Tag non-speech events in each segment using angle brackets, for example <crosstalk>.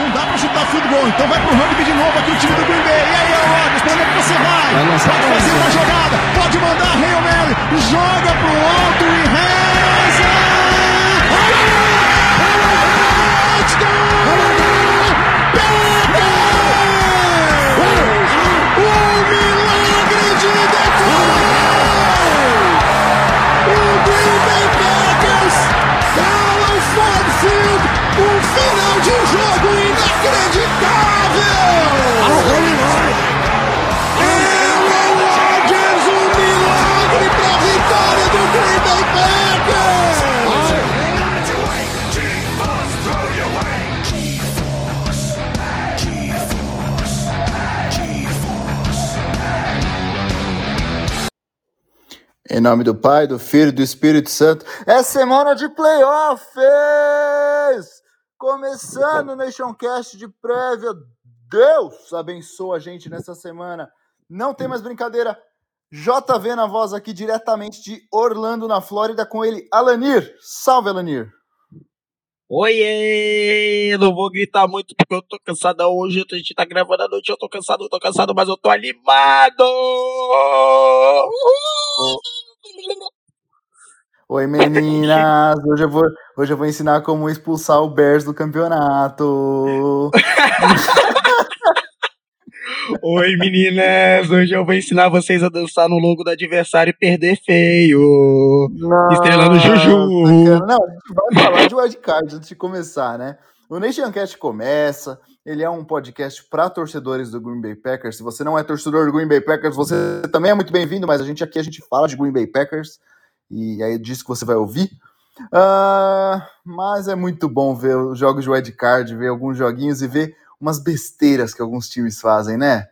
Não dá pra chutar field goal. Então vai pro rugby de novo aqui o time do Green Bay. E aí, Rodgers, pra onde é que você vai? Pode fazer uma jogada. Pode mandar Hail Mary. Joga pro alto e reza. Em nome do Pai, do Filho e do Espírito Santo. É semana de playoffs! Começando o Nationcast de prévia. Deus abençoa a gente nessa semana. Não tem mais brincadeira. JV na voz aqui diretamente de Orlando, na Flórida, com ele, Alanir. Salve, Alanir. Oiê! Não vou gritar muito porque eu tô cansado hoje. A gente tá gravando à noite, eu tô cansado, eu tô cansado, mas eu tô animado! Uhul! Oi, meninas. Hoje eu vou, hoje eu vou ensinar como expulsar o Bears do campeonato. <laughs> Oi, meninas! Hoje eu vou ensinar vocês a dançar no logo do adversário e perder feio. Estrelando Juju. cara. Não, a gente vai falar de wildcard antes de começar, né? O Nationcast começa, ele é um podcast para torcedores do Green Bay Packers. Se você não é torcedor do Green Bay Packers, você também é muito bem-vindo, mas a gente aqui a gente fala de Green Bay Packers e é disso que você vai ouvir. Ah, mas é muito bom ver os jogos de wildcard, ver alguns joguinhos e ver umas besteiras que alguns times fazem, né?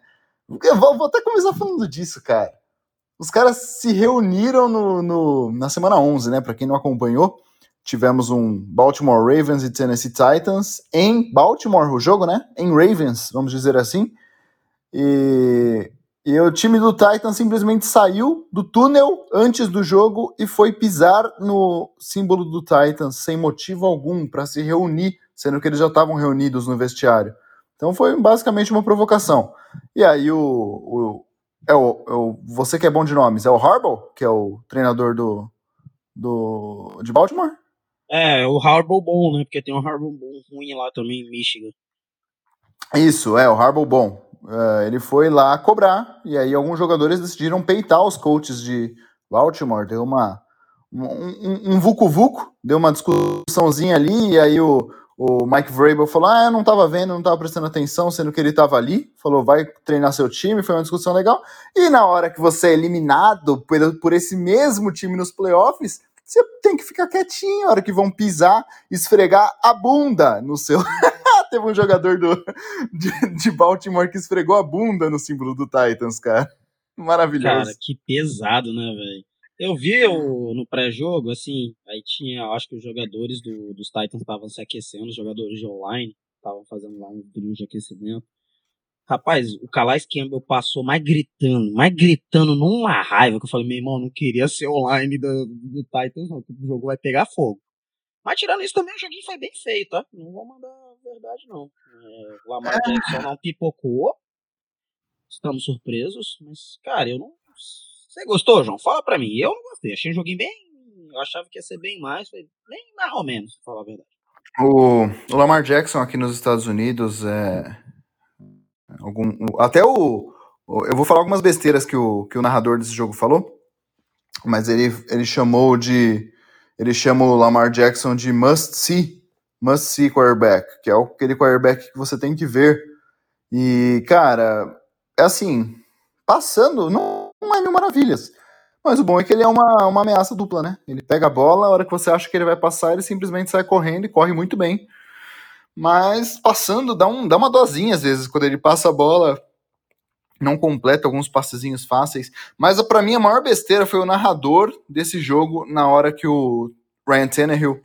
Eu vou, vou até começar falando disso, cara. Os caras se reuniram no, no- na semana 11, né? Para quem não acompanhou, tivemos um Baltimore Ravens e Tennessee Titans em Baltimore, o jogo, né? Em Ravens, vamos dizer assim. E, e o time do Titans simplesmente saiu do túnel antes do jogo e foi pisar no símbolo do Titans sem motivo algum para se reunir, sendo que eles já estavam reunidos no vestiário. Então foi basicamente uma provocação. E aí o, o é o, é o- você que é bom de nomes, é o Harbaugh, que é o treinador do, do de Baltimore? É, o Harbaugh bom, né? Porque tem um Harbaugh bom ruim lá também em Michigan. Isso, é, o Harbaugh bom. É, ele foi lá cobrar, e aí alguns jogadores decidiram peitar os coaches de Baltimore, deu uma um, um, vucu-vucu, deu uma discussãozinha ali, e aí o, o Mike Vrabel falou, ah, eu não tava vendo, não tava prestando atenção, sendo que ele tava ali, falou, vai treinar seu time, foi uma discussão legal, e na hora que você é eliminado por, por esse mesmo time nos playoffs, você tem que ficar quietinho, a hora que vão pisar, esfregar a bunda no seu... <laughs> Teve um jogador do, de, de Baltimore que esfregou a bunda no símbolo do Titans, cara. Maravilhoso. Cara, que pesado, né, velho? Eu vi o, no pré-jogo, assim, aí tinha, acho que os jogadores do, dos Titans estavam se aquecendo, os jogadores de online estavam fazendo lá um drill de aquecimento. Rapaz, o Calais Campbell passou mais gritando, mais gritando numa raiva, que eu falei, meu irmão, não queria ser online do, do Titans, não, o jogo vai pegar fogo. Mas tirando isso também, o joguinho foi bem feito, tá? Não vou mandar a verdade, não. É, o Lamar Jackson não pipocou, estamos surpresos, mas, cara, eu não. Você gostou, João? Fala pra mim. Eu não gostei. Achei um joguinho bem. Eu achava que ia ser bem mais. Foi bem mais ou menos, pra falar a verdade. O, o Lamar Jackson aqui nos Estados Unidos é. Algum, até o, Eu vou falar algumas besteiras que o, que o narrador desse jogo falou, mas ele, ele chamou de. Ele chama o Lamar Jackson de must see, must see quarterback, que é aquele quarterback que você tem que ver. E, cara, é assim, passando, não, não é mil maravilhas. Mas o bom é que ele é uma, uma ameaça dupla, né? Ele pega a bola, a hora que você acha que ele vai passar, ele simplesmente sai correndo e corre muito bem. Mas passando, dá, um, dá uma dosinha às vezes, quando ele passa a bola, não completa alguns passezinhos fáceis. Mas para mim a maior besteira foi o narrador desse jogo na hora que o Ryan Tannehill,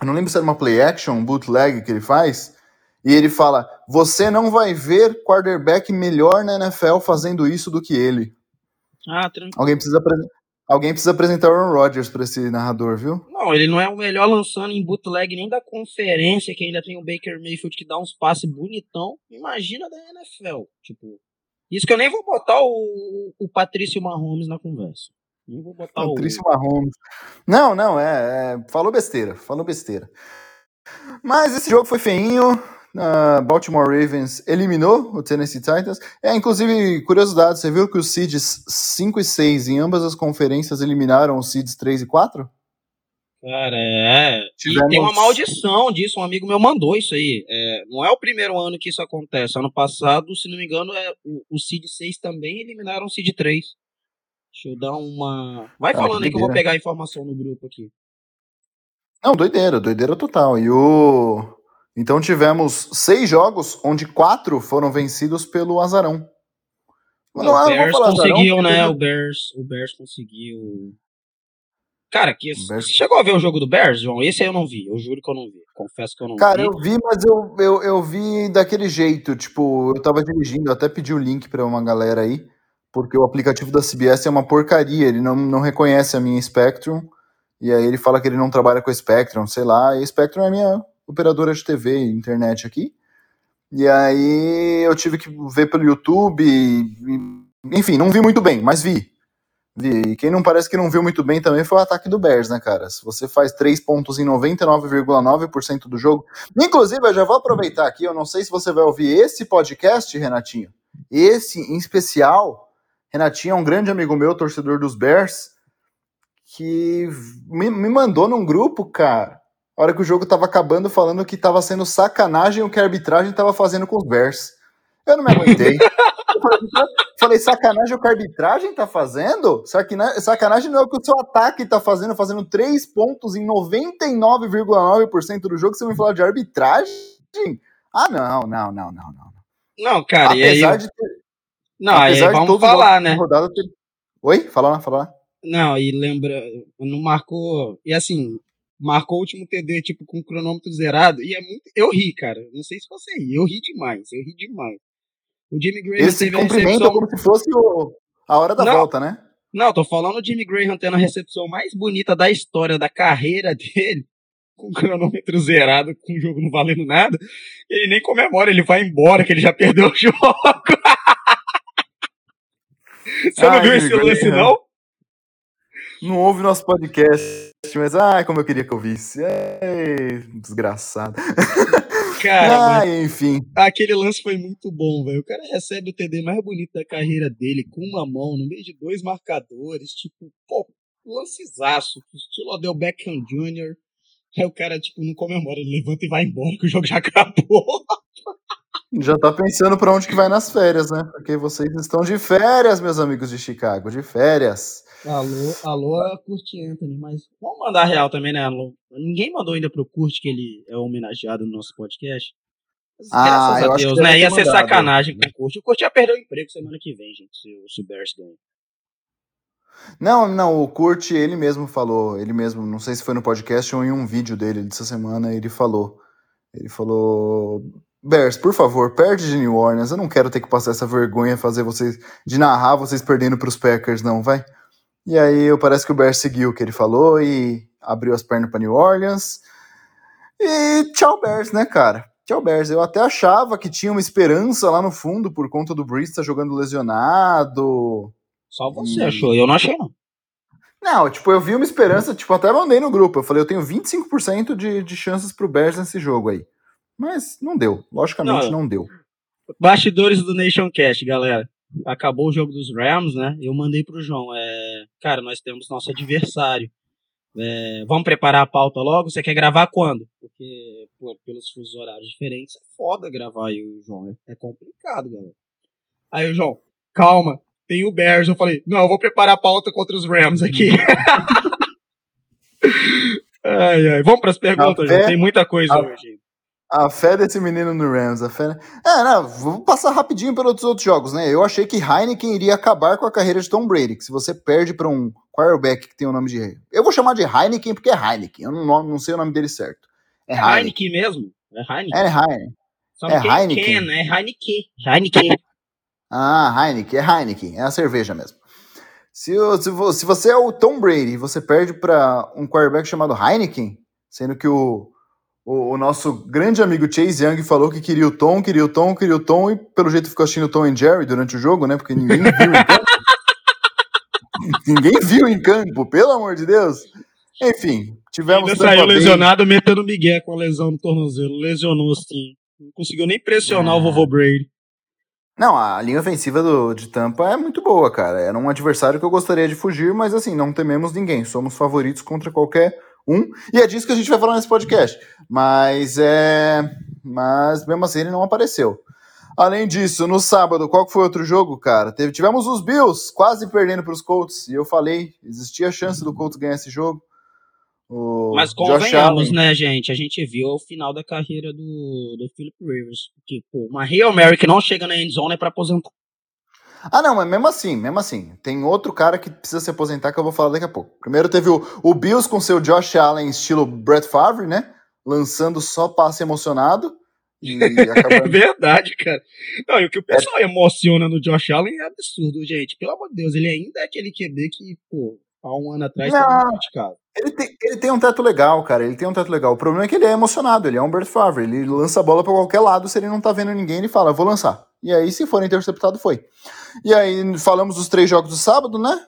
eu não lembro se era uma play action, um bootleg que ele faz, e ele fala: Você não vai ver quarterback melhor na NFL fazendo isso do que ele. Ah, tranquilo. Alguém precisa, Alguém precisa apresentar o Aaron Rodgers para esse narrador, viu? Não, ele não é o melhor lançando em bootleg nem da conferência, que ainda tem o Baker Mayfield que dá uns passes bonitão. Imagina da NFL. Tipo, isso que eu nem vou botar o, o Patrício Mahomes na conversa. Nem vou botar Patrício o... Mahomes. Não, não, é, é, Falou besteira, falou besteira. Mas esse jogo foi feinho. Uh, Baltimore Ravens eliminou o Tennessee Titans. É, inclusive, curiosidade, você viu que os seeds 5 e 6 em ambas as conferências eliminaram os seeds 3 e 4? Cara, é. Tivemos... E tem uma maldição disso. Um amigo meu mandou isso aí. É, não é o primeiro ano que isso acontece. Ano passado, se não me engano, é, o, o Seed 6 também eliminaram o Seed 3. Deixa eu dar uma. Vai ah, falando aí que eu vou pegar a informação no grupo aqui. Não, doideira, doideira total. E o. Então tivemos seis jogos, onde quatro foram vencidos pelo Azarão. Não, o Bears conseguiu, azarão, né? O Bears, o Bears conseguiu. Cara, que Bears... você chegou a ver o jogo do Bears, João? Esse aí eu não vi. Eu juro que eu não vi. Confesso que eu não Cara, vi. Cara, eu vi, mas eu, eu, eu vi daquele jeito. Tipo, eu tava dirigindo, até pedi o link pra uma galera aí, porque o aplicativo da CBS é uma porcaria. Ele não, não reconhece a minha Spectrum. E aí ele fala que ele não trabalha com a Spectrum, sei lá. E Spectrum é a minha operadora de TV e internet aqui. E aí eu tive que ver pelo YouTube. E, enfim, não vi muito bem, mas vi. Vi. E quem não parece que não viu muito bem também foi o ataque do Bears, né, cara? Se você faz 3 pontos em 99,9% do jogo. Inclusive, eu já vou aproveitar aqui, eu não sei se você vai ouvir esse podcast, Renatinho. Esse em especial. Renatinho é um grande amigo meu, torcedor dos Bears, que me, me mandou num grupo, cara a hora que o jogo tava acabando, falando que tava sendo sacanagem o que a arbitragem tava fazendo com os Bears. Eu não me aguentei. falei, sacanagem o que a arbitragem tá fazendo? Sacanagem não é o que o seu ataque tá fazendo, fazendo 3 pontos em 99,9% do jogo, você me falar de arbitragem? Ah, não, não, não, não, não. Não, cara, apesar aí... de ter... Não, apesar aí vamos falar, né? Rodada ter... Oi? Fala lá, fala lá. Não, e lembra, não marcou. E assim, marcou o último TD, tipo, com o cronômetro zerado, e é muito. Eu ri, cara. Não sei se você ri. Eu ri demais, eu ri demais. O Jimmy Graham Esse teve cumprimento recepção... como se fosse o... a hora da não, volta, né? Não, tô falando o Jimmy Graham tendo a recepção mais bonita da história da carreira dele, com o cronômetro zerado, com o jogo não valendo nada. Ele nem comemora, ele vai embora, que ele já perdeu o <laughs> jogo. Você não viu esse lance, não? Não ouve nosso podcast, mas ai, como eu queria que eu visse. É, desgraçado. Cara, <laughs> ah, enfim. Aquele lance foi muito bom, velho. O cara recebe o TD mais bonito da carreira dele, com uma mão, no meio de dois marcadores, tipo, pô, lancezaço, estilo Odell Beckham Jr. Aí o cara, tipo, não comemora, ele levanta e vai embora, que o jogo já <laughs> acabou. Já tá pensando para onde que vai nas férias, né? Porque vocês estão de férias, meus amigos de Chicago, de férias. Alô, alô, Kurt Anthony, mas vamos mandar real também, né, Alô? Ninguém mandou ainda pro Kurt que ele é homenageado no nosso podcast. Mas, ah, eu Deus, né? Ia ser sacanagem com o Kurt. O Kurt ia perder o emprego semana que vem, gente, se, se o Bears ganha. Não, não, o Kurt, ele mesmo falou, ele mesmo, não sei se foi no podcast ou em um vídeo dele dessa semana, ele falou. Ele falou: Bears, por favor, perde de New Orleans. Eu não quero ter que passar essa vergonha, fazer vocês, de narrar vocês perdendo para os Packers, não, vai. E aí parece que o Bears seguiu o que ele falou e abriu as pernas para New Orleans. E tchau Bears, né, cara? Tchau Bears. Eu até achava que tinha uma esperança lá no fundo por conta do Brees estar tá jogando lesionado. Só você e... achou, eu não achei não. Não, tipo, eu vi uma esperança, tipo, até mandei no grupo. Eu falei, eu tenho 25% de, de chances pro Bears nesse jogo aí. Mas não deu. Logicamente não, não deu. Bastidores do Nation Cast, galera acabou o jogo dos Rams, né? Eu mandei pro João, é, cara, nós temos nosso adversário. É, vamos preparar a pauta logo? Você quer gravar quando? Porque pô, pelos fusos horários diferentes é foda gravar aí o João. É, é complicado, galera. Aí o João, calma, tem o Bears. Eu falei, não, eu vou preparar a pauta contra os Rams aqui. <laughs> ai, ai. Vamos para as perguntas, João. Tem muita coisa a... hoje. A fé desse menino no Rams, a fé. É, não, vou passar rapidinho pelos outros jogos, né? Eu achei que Heineken iria acabar com a carreira de Tom Brady, que se você perde para um quarterback que tem o nome de. Eu vou chamar de Heineken porque é Heineken, eu não, não sei o nome dele certo. É, é Heineken. Heineken mesmo? É Heineken? É Heineken. Só é Heineken. é Heineken. Heineken. Ah, Heineken, é Heineken, é a cerveja mesmo. Se, se, se você é o Tom Brady, você perde para um quarterback chamado Heineken, sendo que o, o, o, nosso grande amigo Chase Young falou que queria o Tom, queria o Tom, queria o Tom, e pelo jeito ficou assistindo o Tom e Jerry durante o jogo, né? Porque ninguém viu em campo. <laughs> ninguém viu em campo, pelo amor de Deus. Enfim, tivemos. Ele saiu lesionado, metendo Miguel com a lesão no tornozelo. Lesionou assim. Não conseguiu nem pressionar é. o vovô Brady. Não, a linha ofensiva do, de Tampa é muito boa, cara. Era um adversário que eu gostaria de fugir, mas assim, não tememos ninguém. Somos favoritos contra qualquer um. E é disso que a gente vai falar nesse podcast. Mas é. Mas mesmo assim ele não apareceu. Além disso, no sábado, qual foi outro jogo, cara? Teve, tivemos os Bills quase perdendo para os Colts. E eu falei, existia a chance do Colts ganhar esse jogo. O Mas convenhamos, né, gente? A gente viu o final da carreira do, do Philip Rivers. Que, pô, uma Real Mary que não chega na endzone é pra aposentar. Ah, não, mas mesmo assim, mesmo assim. Tem outro cara que precisa se aposentar que eu vou falar daqui a pouco. Primeiro teve o, o Bills com seu Josh Allen estilo Brett Favre, né? Lançando só passe emocionado. E <laughs> acabando... é verdade, cara. Não, e o que o pessoal é. emociona no Josh Allen é absurdo, gente. Pelo amor de Deus, ele ainda é aquele QB que, pô, há um ano atrás não, criticado. Ele tem, ele tem um teto legal, cara. Ele tem um teto legal. O problema é que ele é emocionado, ele é um Bert Favre. Ele lança a bola para qualquer lado, se ele não tá vendo ninguém, ele fala, vou lançar. E aí, se for interceptado, foi. E aí, falamos dos três jogos do sábado, né?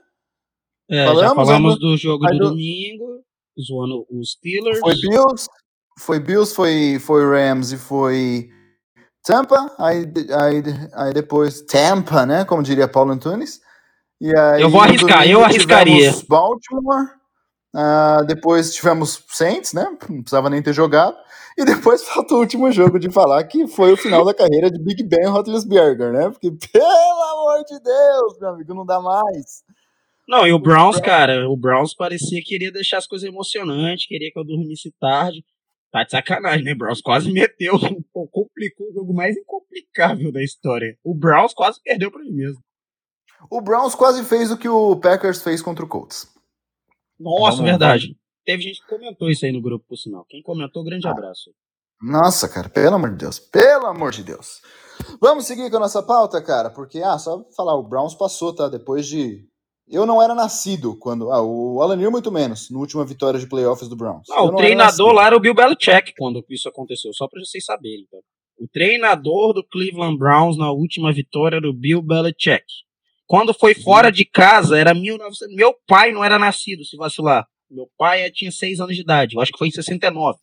É, falamos, falamos né? do jogo do, do domingo, zoando os Steelers. Foi Bills, foi Bills, foi, foi Rams e foi Tampa. Aí, aí, aí depois Tampa, né? Como diria Paulo Antunes. E aí, eu vou arriscar, eu arriscaria. Baltimore, uh, depois tivemos Saints, né? Não precisava nem ter jogado. E depois <laughs> falta o último jogo de falar que foi o final da carreira de Big Ben Roethlisberger, né? Porque, <laughs> pelo amor de Deus, meu amigo, não dá mais. Não, e o Browns, cara, o Browns parecia que queria deixar as coisas emocionantes, queria que eu dormisse tarde. Tá de sacanagem, né? O Browns quase <laughs> meteu, pô, complicou o jogo mais incomplicável da história. O Browns quase perdeu para ele mesmo. O Browns quase fez o que o Packers fez contra o Colts. Nossa, Vamos verdade. Ver. Teve gente que comentou isso aí no grupo, por sinal. Quem comentou, grande ah. abraço. Nossa, cara, pelo amor de Deus. Pelo amor de Deus. Vamos seguir com a nossa pauta, cara, porque, ah, só falar, o Browns passou, tá? Depois de. Eu não era nascido quando. Ah, o Alan Neal muito menos, na última vitória de playoffs do Browns. Não, o treinador lá era o Bill Belichick quando isso aconteceu, só pra vocês saberem, então. O treinador do Cleveland Browns na última vitória era o Bill Belichick. Quando foi fora de casa, era 1900. Meu pai não era nascido, se vacilar. Meu pai tinha 6 anos de idade. Eu acho que foi em 69.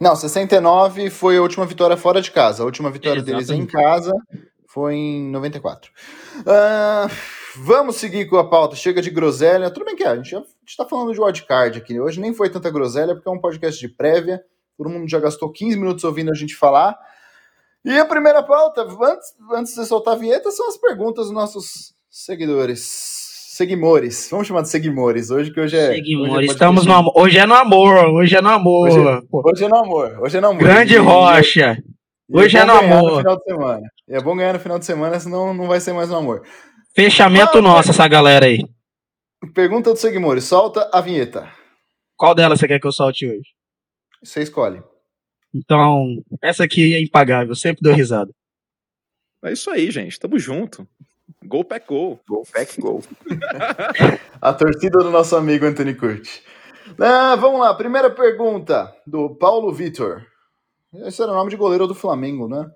Não, 69 foi a última vitória fora de casa. A última vitória deles em casa foi em 94. Uh, vamos seguir com a pauta. Chega de groselha. Tudo bem que é, a gente está falando de wildcard aqui. Hoje nem foi tanta groselha, porque é um podcast de prévia. Todo mundo já gastou 15 minutos ouvindo a gente falar. E a primeira pauta, antes, antes de soltar a vinheta, são as perguntas dos nossos seguidores. Seguimores. Vamos chamar de seguimores. Hoje que hoje é. Seguimores. Hoje é Estamos no amor. Hoje é no amor. Hoje é no amor. Hoje é, hoje é no amor. Hoje é no amor. Grande rocha. E hoje é, é no amor. No final de semana. E é bom ganhar no final de semana, senão não vai ser mais no amor. Fechamento ah, nosso, essa galera aí. Pergunta dos seguimores. Solta a vinheta. Qual delas você quer que eu solte hoje? Você escolhe. Então, essa aqui é impagável, sempre deu risada. É isso aí, gente. Tamo junto. Gol pack gol. Gol pack gol. <laughs> a torcida do nosso amigo Anthony Curti. Ah, vamos lá, primeira pergunta do Paulo Vitor. Esse era o nome de goleiro do Flamengo, né?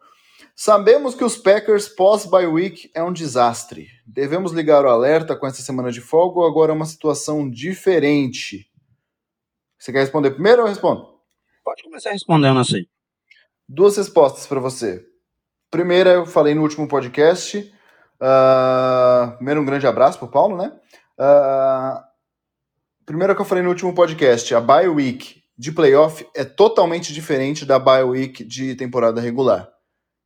Sabemos que os Packers pós-bye week é um desastre. Devemos ligar o alerta com essa semana de folga ou agora é uma situação diferente? Você quer responder primeiro ou eu respondo? Pode começar respondendo assim. Duas respostas para você. Primeira, eu falei no último podcast. Uh, primeiro, um grande abraço para o Paulo, né? Uh, primeiro que eu falei no último podcast, a bye week de playoff é totalmente diferente da bye week de temporada regular.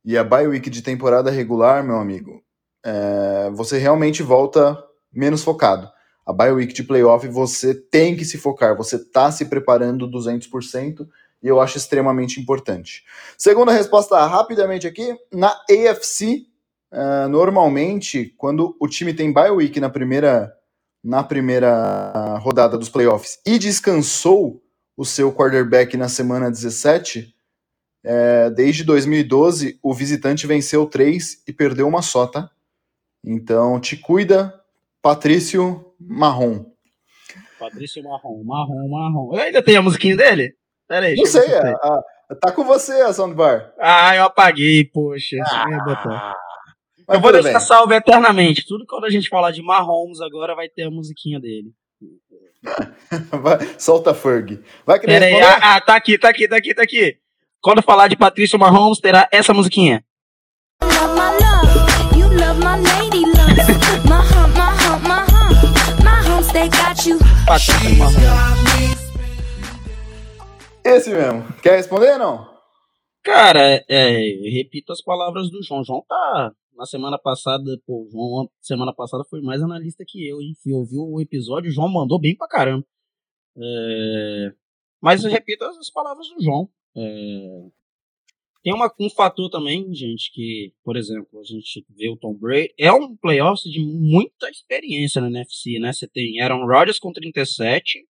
E a bye week de temporada regular, meu amigo, é, você realmente volta menos focado. A bye week de playoff você tem que se focar, você tá se preparando 200% e eu acho extremamente importante. Segunda resposta rapidamente aqui, na AFC, uh, normalmente, quando o time tem bye week na primeira, na primeira rodada dos playoffs e descansou o seu quarterback na semana 17, é, desde 2012, o visitante venceu três e perdeu uma só, tá? Então, te cuida, Patrício Marrom. Patrício Marrom, Marrom, Marrom. Eu ainda tenho a musiquinha dele? Pera aí, Não sei, é, a- tá com você a soundbar. Ah, eu apaguei, poxa. botar. Ah, Eu vou deixar bem. salvo eternamente. Tudo quando a gente falar de Mahomes agora vai ter a musiquinha dele. <laughs> Vai, solta Ferg. Vai querer Pera aí, ah, ah, tá aqui, tá aqui, tá aqui, tá aqui. Quando falar de Patrício Mahomes, terá essa musiquinha. Patrício Mahomes. Esse mesmo. Quer responder ou não? Cara, é, é, repito as palavras do João. João tá. Na semana passada, pô, João, semana passada foi mais analista que eu, hein? Eu ouvi o episódio, o João mandou bem pra caramba. É, mas eu repito as palavras do João. É, tem uma, um fator também, gente, que, por exemplo, a gente vê o Tom Brady. É um playoffs de muita experiência na NFC, né? Você tem Aaron Rodgers com 37,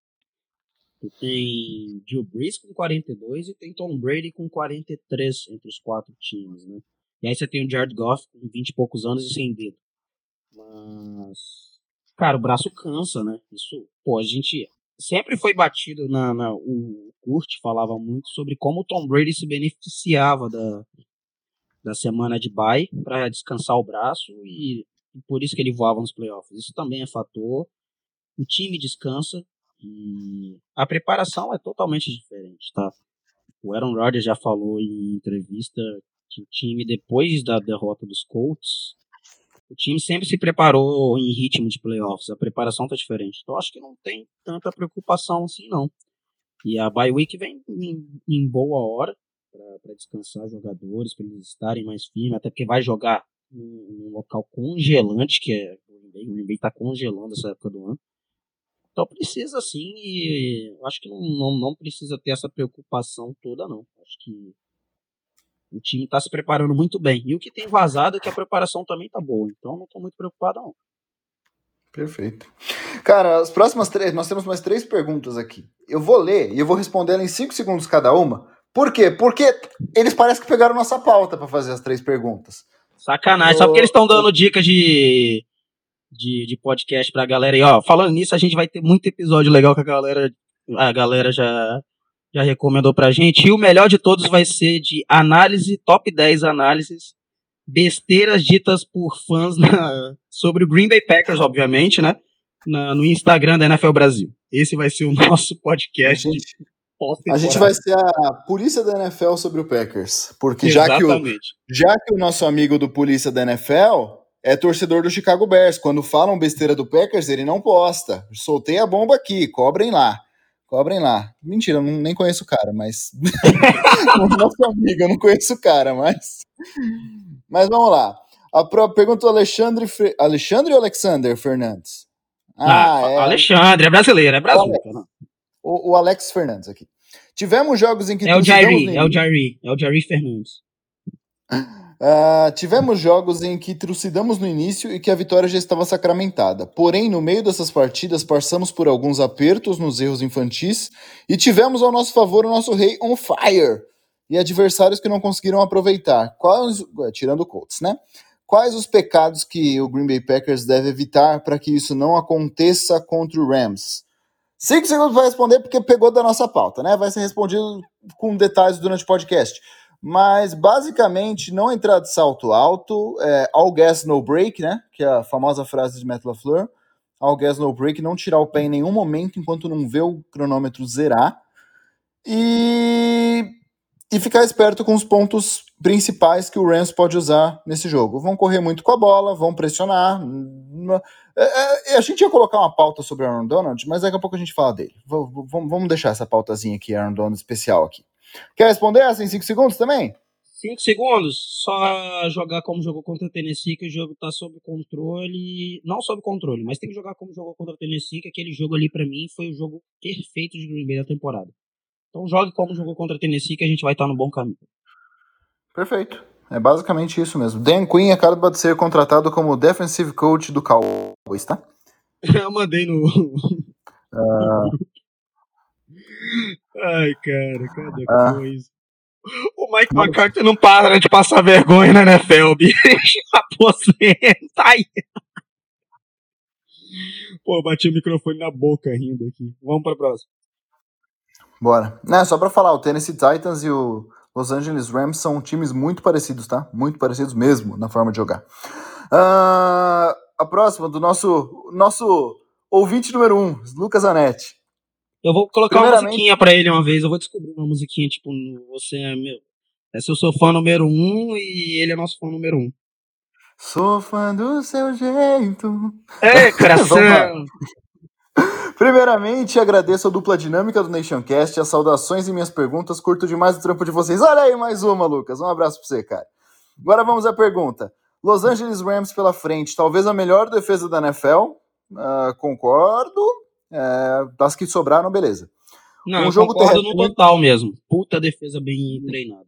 tu tem Drew Brees com 42 e tem Tom Brady com 43 entre os quatro times, né? E aí você tem o Jared Goff com 20 e poucos anos e sem dedo. Mas, cara, o braço cansa, né? Isso, pô, a gente sempre foi batido na, na o Kurt falava muito sobre como o Tom Brady se beneficiava da, da semana de bye para descansar o braço e, e por isso que ele voava nos playoffs. Isso também é fator. O time descansa e a preparação é totalmente diferente, tá? O Aaron Rodgers já falou em entrevista que o time, depois da derrota dos Colts, o time sempre se preparou em ritmo de playoffs. A preparação tá diferente. Então acho que não tem tanta preocupação assim, não. E a bye week vem em, em boa hora para descansar jogadores, para eles estarem mais firmes, até porque vai jogar num, local congelante, que é o Green Bay. O Green Bay tá congelando essa época do ano. Então precisa sim, e eu acho que não, não, não precisa ter essa preocupação toda, não. Acho que o time está se preparando muito bem. E o que tem vazado é que a preparação também tá boa. Então não tô muito preocupado, não. Perfeito. Cara, as próximas três, nós temos mais três perguntas aqui. Eu vou ler e eu vou responder em cinco segundos cada uma. Por quê? Porque eles parecem que pegaram nossa pauta para fazer as três perguntas. Sacanagem, só porque eles estão dando dicas de, de, de podcast pra galera. E ó, falando nisso, a gente vai ter muito episódio legal que a galera, a galera já, já recomendou pra gente. E o melhor de todos vai ser de análise, top 10 análises, besteiras ditas por fãs na- sobre o Green Bay Packers, obviamente, né? Na- no Instagram da NFL Brasil. Esse vai ser o <laughs> nosso A podcast de gente, a gente vai ser a polícia da NFL sobre o Packers. Porque já que, o, já que o nosso amigo do polícia da NFL é torcedor do Chicago Bears, quando falam besteira do Packers, ele não posta. Soltei a bomba aqui, cobrem lá. Cobrem lá. Mentira, eu não, nem conheço o cara, mas. <laughs> nosso amigo, eu não conheço o cara, mas. Mas vamos lá. A pergunta do Alexandre, Fre- Alexandre ou Alexander Fernandes? Ah, Ah, é. Alexandre, é brasileiro, é brasileiro. O, o Alex Fernandes aqui. Tivemos jogos em que É o Jairi, é o Jairi, é o Jairi Fernandes. <laughs> Ah, tivemos jogos em que trucidamos no início e que a vitória já estava sacramentada. Porém, no meio dessas partidas, passamos por alguns apertos nos erros infantis e tivemos ao nosso favor o nosso rei on fire e adversários que não conseguiram aproveitar. Quais, tirando o Colts, né? Quais os pecados que o Green Bay Packers deve evitar para que isso não aconteça contra o Rams? Cinco segundos para responder, porque pegou da nossa pauta, né? Vai ser respondido com detalhes durante o podcast. Mas, basicamente, não entrar de salto alto, é, all gas, no break, né? Que é a famosa frase de Matt LaFleur. All gas, no break, não tirar o pé em nenhum momento enquanto não vê o cronômetro zerar. E, e ficar esperto com os pontos principais que o Rams pode usar nesse jogo. Vão correr muito com a bola, vão pressionar. É, é, a gente ia colocar uma pauta sobre Aaron Donald, mas daqui a pouco a gente fala dele. V- vamos deixar essa pautazinha aqui, Aaron Donald especial aqui. Quer responder essa em 5 segundos também? Cinco segundos, só jogar como jogou contra o Tennessee, que o jogo tá sob controle. Não sob controle, mas tem que jogar como jogou contra o Tennessee, que aquele jogo ali pra mim foi o jogo perfeito de Green Bay da temporada. Então jogue como jogou contra o Tennessee, que a gente vai estar no bom caminho. Perfeito. É basicamente isso mesmo. Dan Quinn acaba de ser contratado como defensive coach do Cowboys, tá? <laughs> Eu mandei no. <laughs> Ai, cara, cada Ah. coisa. Ô, Mike McCarthy não para de passar vergonha na NFL, <laughs> bicho. Aposenta aí. Pô, bati o microfone na boca rindo aqui. Vamos pra próxima. Bora. Né, só pra falar, o Tennessee Titans e o Los Angeles Rams são times muito parecidos, tá? Muito parecidos mesmo na forma de jogar. Ah, a próxima do nosso, nosso ouvinte número um, Lucas Anetti. Eu vou colocar uma musiquinha pra ele uma vez. Eu vou descobrir uma musiquinha, tipo, você é meu. É o seu fã número um e ele é nosso fã número um. Sou fã do seu jeito. É, <laughs> coração! Primeiramente, agradeço a dupla dinâmica do Nationcast, as saudações e minhas perguntas. Curto demais o trampo de vocês. Olha aí mais uma, Lucas. Um abraço pra você, cara. Agora vamos à pergunta. Los Angeles Rams pela frente, talvez a melhor defesa da NFL. Ah, concordo. É, das que sobraram, beleza. Não, Um eu jogo concordo no terrestre- total mesmo. Puta defesa bem treinada.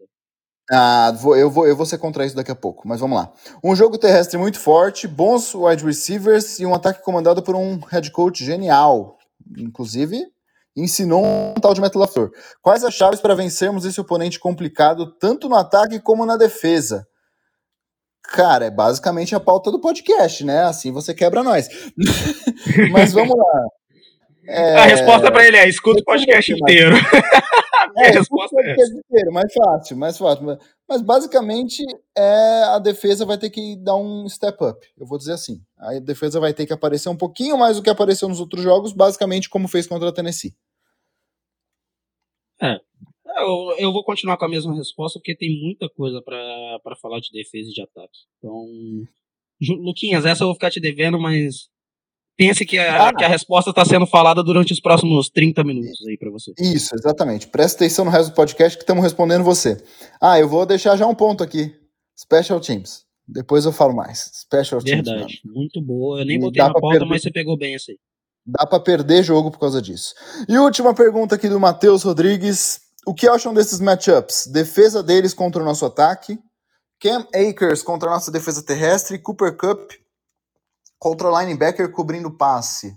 Ah, vou- eu, vou, eu vou ser contra isso daqui a pouco, mas vamos lá. Um jogo terrestre muito forte, bons wide receivers e um ataque comandado por um head coach genial. Inclusive, ensinou um tal de Matt LaFleur. Quais as chaves para vencermos esse oponente complicado, tanto no ataque como na defesa? Cara, é basicamente a pauta do podcast, né? Assim você quebra nós. <laughs> mas vamos lá. É, A resposta pra ele é: escuta o podcast inteiro. <laughs> <laughs> A É, resposta é essa. podcast inteiro, mais fácil, mais fácil. Mas, basicamente é, a defesa vai ter que dar um step up. Eu vou dizer assim. A defesa vai ter que aparecer um pouquinho mais do que apareceu nos outros jogos, basicamente como fez contra a Tennessee. Eu, eu vou continuar com a mesma resposta, porque tem muita coisa pra falar de defesa e de ataque. Então, Ju- Luquinhas, essa eu vou ficar te devendo, mas pense que a, Ah. que a resposta está sendo falada durante os próximos 30 minutos aí pra você. Isso, exatamente. Presta atenção no resto do podcast que estamos respondendo você. Ah, eu vou deixar já um ponto aqui. Special Teams. Depois eu falo mais. Special Teams. mano. Verdade, muito boa. Eu nem E botei na pauta, perder. mas você pegou bem essa aí. Dá pra perder jogo por causa disso. E última pergunta aqui do Matheus Rodrigues. O que acham desses matchups? Defesa deles contra o nosso ataque. Cam Akers contra a nossa defesa terrestre. Cooper Cup contra o linebacker cobrindo passe.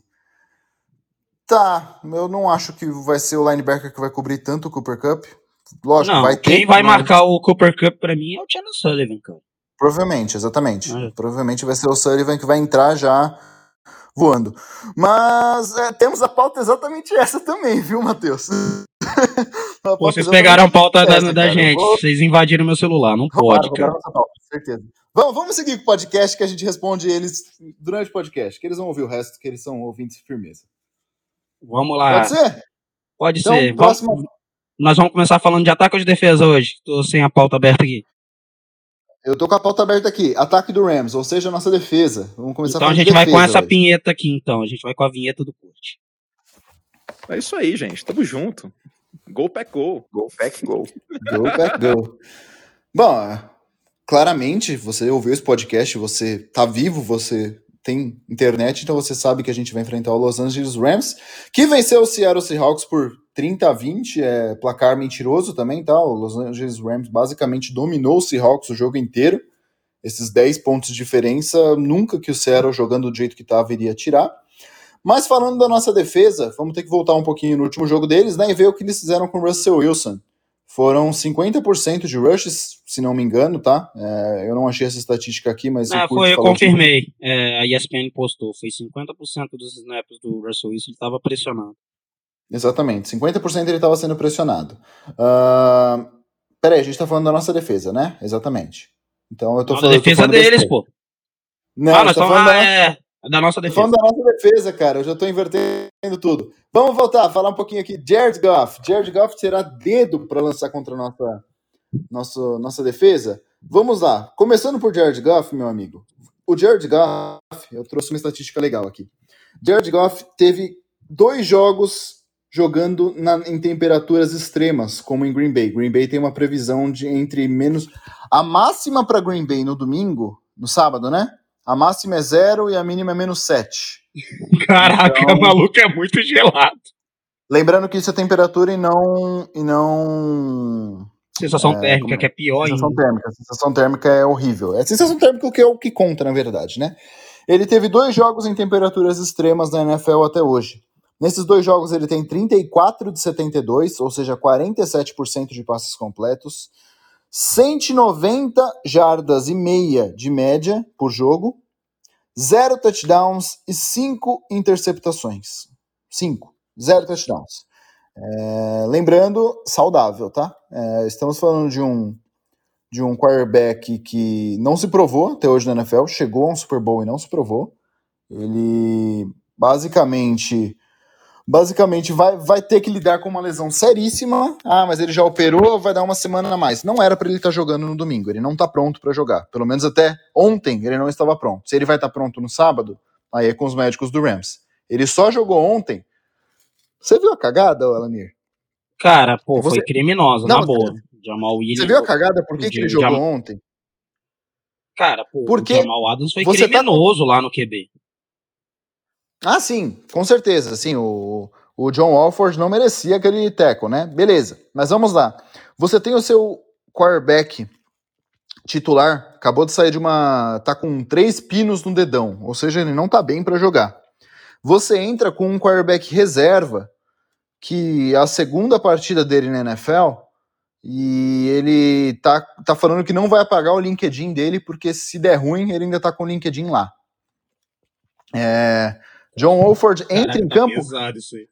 Tá, eu não acho que vai ser o linebacker que vai cobrir tanto o Cooper Cup. Lógico, Não, vai ter. quem vai mas- marcar o Cooper Cup pra mim é o Chandler Sullivan, cara. Provavelmente, exatamente. É. Provavelmente vai ser o Sullivan que vai entrar já voando. Mas é, temos a pauta exatamente essa também, viu, Matheus? <laughs> Pô, vocês pegaram a pauta da, essa, da cara. gente. Vou- Vocês invadiram meu celular. Não Roubaram, pode, roubaram cara. pauta, certeza. Vamos, vamos seguir com o podcast que a gente responde eles durante o podcast, que eles vão ouvir o resto, que eles são ouvintes de firmeza. Vamos lá. Pode ser? Pode Então, ser. próxima- Nós vamos começar falando de ataque ou de defesa hoje? Tô sem a pauta aberta aqui. Eu tô com a pauta aberta aqui. Ataque do Rams, ou seja, nossa defesa. Vamos começar Então a de gente vai com essa hoje. vinheta aqui, então. A gente vai com a vinheta do Kurt. É isso aí, gente. Tamo junto. Gol pack gol. Gol pack gol. Go back go. Bom, é, claramente, você ouviu esse podcast, você tá vivo, você tem internet, então você sabe que a gente vai enfrentar o Los Angeles Rams, que venceu o Seattle Seahawks por 30 a 20, é placar mentiroso também, tá? O Los Angeles Rams basicamente dominou o Seahawks o jogo inteiro. Esses 10 pontos de diferença, nunca que o Seattle jogando do jeito que tava iria tirar. Mas falando da nossa defesa, vamos ter que voltar um pouquinho no último jogo deles, né, e ver o que eles fizeram com o Russell Wilson. Foram 50% de rushes, se não me engano, tá? É, eu não achei essa estatística aqui, mas Ah, Kurt foi, eu que- confirmei. É, a ESPN postou. Foi 50% dos snaps do Russell Wilson. Ele estava pressionado. Exatamente, 50% ele estava sendo pressionado. Ah, peraí, a gente tá falando da nossa defesa, né? Exatamente. Então eu tô Não, da falando. eu tô defesa falando deles, pô. Não, ah, eu nós estamos. falando Ah, da, é. Da nossa defesa. falando da nossa defesa, cara. Eu já tô invertendo tudo. Vamos voltar, falar um pouquinho aqui. Jared Goff. Jared Goff terá dedo para lançar contra a nossa, nossa, nossa defesa? Vamos lá. Começando por Jared Goff, meu amigo. O Jared Goff, eu trouxe uma estatística legal aqui. Jared Goff teve dois jogos jogando na- em temperaturas extremas, como em Green Bay. Green Bay tem uma previsão de entre menos. A máxima para Green Bay no domingo, no sábado, né? A máxima é zero e a mínima é menos 7. Caraca, Então- o maluco é muito gelado. Lembrando que isso é temperatura e não. E não. Sensação É, térmica, como- que é pior sensação ainda. térmica. Sensação térmica é horrível. É a sensação térmica que é o que conta, na verdade, né? Ele teve dois jogos em temperaturas extremas na NFL até hoje. Nesses dois jogos ele tem 34 de 72, ou seja, 47% de passes completos, 190 jardas e meia de média por jogo, zero touchdowns e cinco interceptações. Cinco, zero touchdowns. É, lembrando, saudável, tá? É, estamos falando de um de um quarterback que não se provou até hoje na NFL, chegou a um Super Bowl e não se provou. Ele basicamente basicamente vai, vai ter que lidar com uma lesão seríssima. Ah, mas ele já operou, vai dar uma semana a mais. Não era para ele estar tá jogando no domingo, ele não está pronto para jogar. Pelo menos até ontem ele não estava pronto. Se ele vai estar tá pronto no sábado, aí é com os médicos do Rams. Ele só jogou ontem. Você viu a cagada, Alamir? Cara, pô, Você- foi criminosa, Não, na boa. Jamal Williams. Você viu a cagada? Por que, que ele jogou ontem? Cara, pô, Porque o Jamal Adams foi você tá- criminoso lá no QB. Ah, sim, com certeza. Sim, o, o John Walford não merecia aquele teco, né? Beleza, mas vamos lá. Você tem o seu quarterback titular, acabou de sair de uma. tá com três pinos no dedão, ou seja, ele não tá bem para jogar. Você entra com um quarterback reserva, que é a segunda partida dele na NFL, e ele tá, tá falando que não vai apagar o LinkedIn dele, porque se der ruim, ele ainda tá com o LinkedIn lá. É, John Wolford entra Caraca, em campo. isso aí.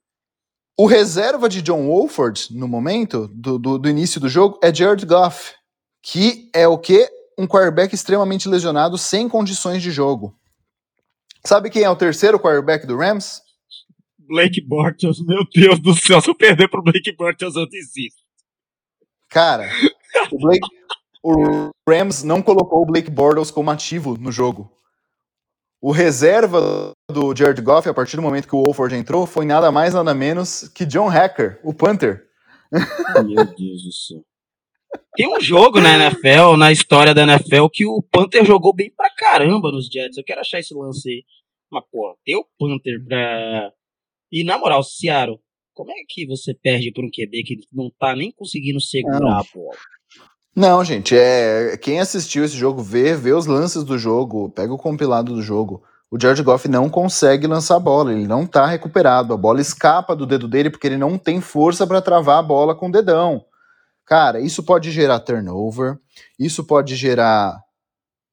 O reserva de John Wolford, no momento do, do, do início do jogo, é Jared Goff, que é o quê? Um quarterback extremamente lesionado, sem condições de jogo. Sabe quem é o terceiro quarterback do Rams? Blake Bortles, meu Deus do céu, se eu perder pro Blake Bortles, eu desisto. Cara, o, Blake- o Rams não colocou o Blake Bortles como ativo no jogo. O reserva do Jared Goff, a partir do momento que o Wolford entrou, foi nada mais nada menos que John Hacker, o punter. Meu Deus do céu. Tem um jogo na NFL, na história da NFL, que o Panther jogou bem pra caramba nos Jets. Eu quero achar esse lance aí. Mas, pô, ter o Panther pra. E na moral, Ciaro, como é que você perde por um QB que não tá nem conseguindo segurar Não. a bola? Não, gente, é quem assistiu esse jogo vê, vê os lances do jogo, pega o compilado do jogo. O Jared Goff não consegue lançar a bola, ele não tá recuperado, a bola escapa do dedo dele porque ele não tem força para travar a bola com o dedão. Cara, isso pode gerar turnover, isso pode gerar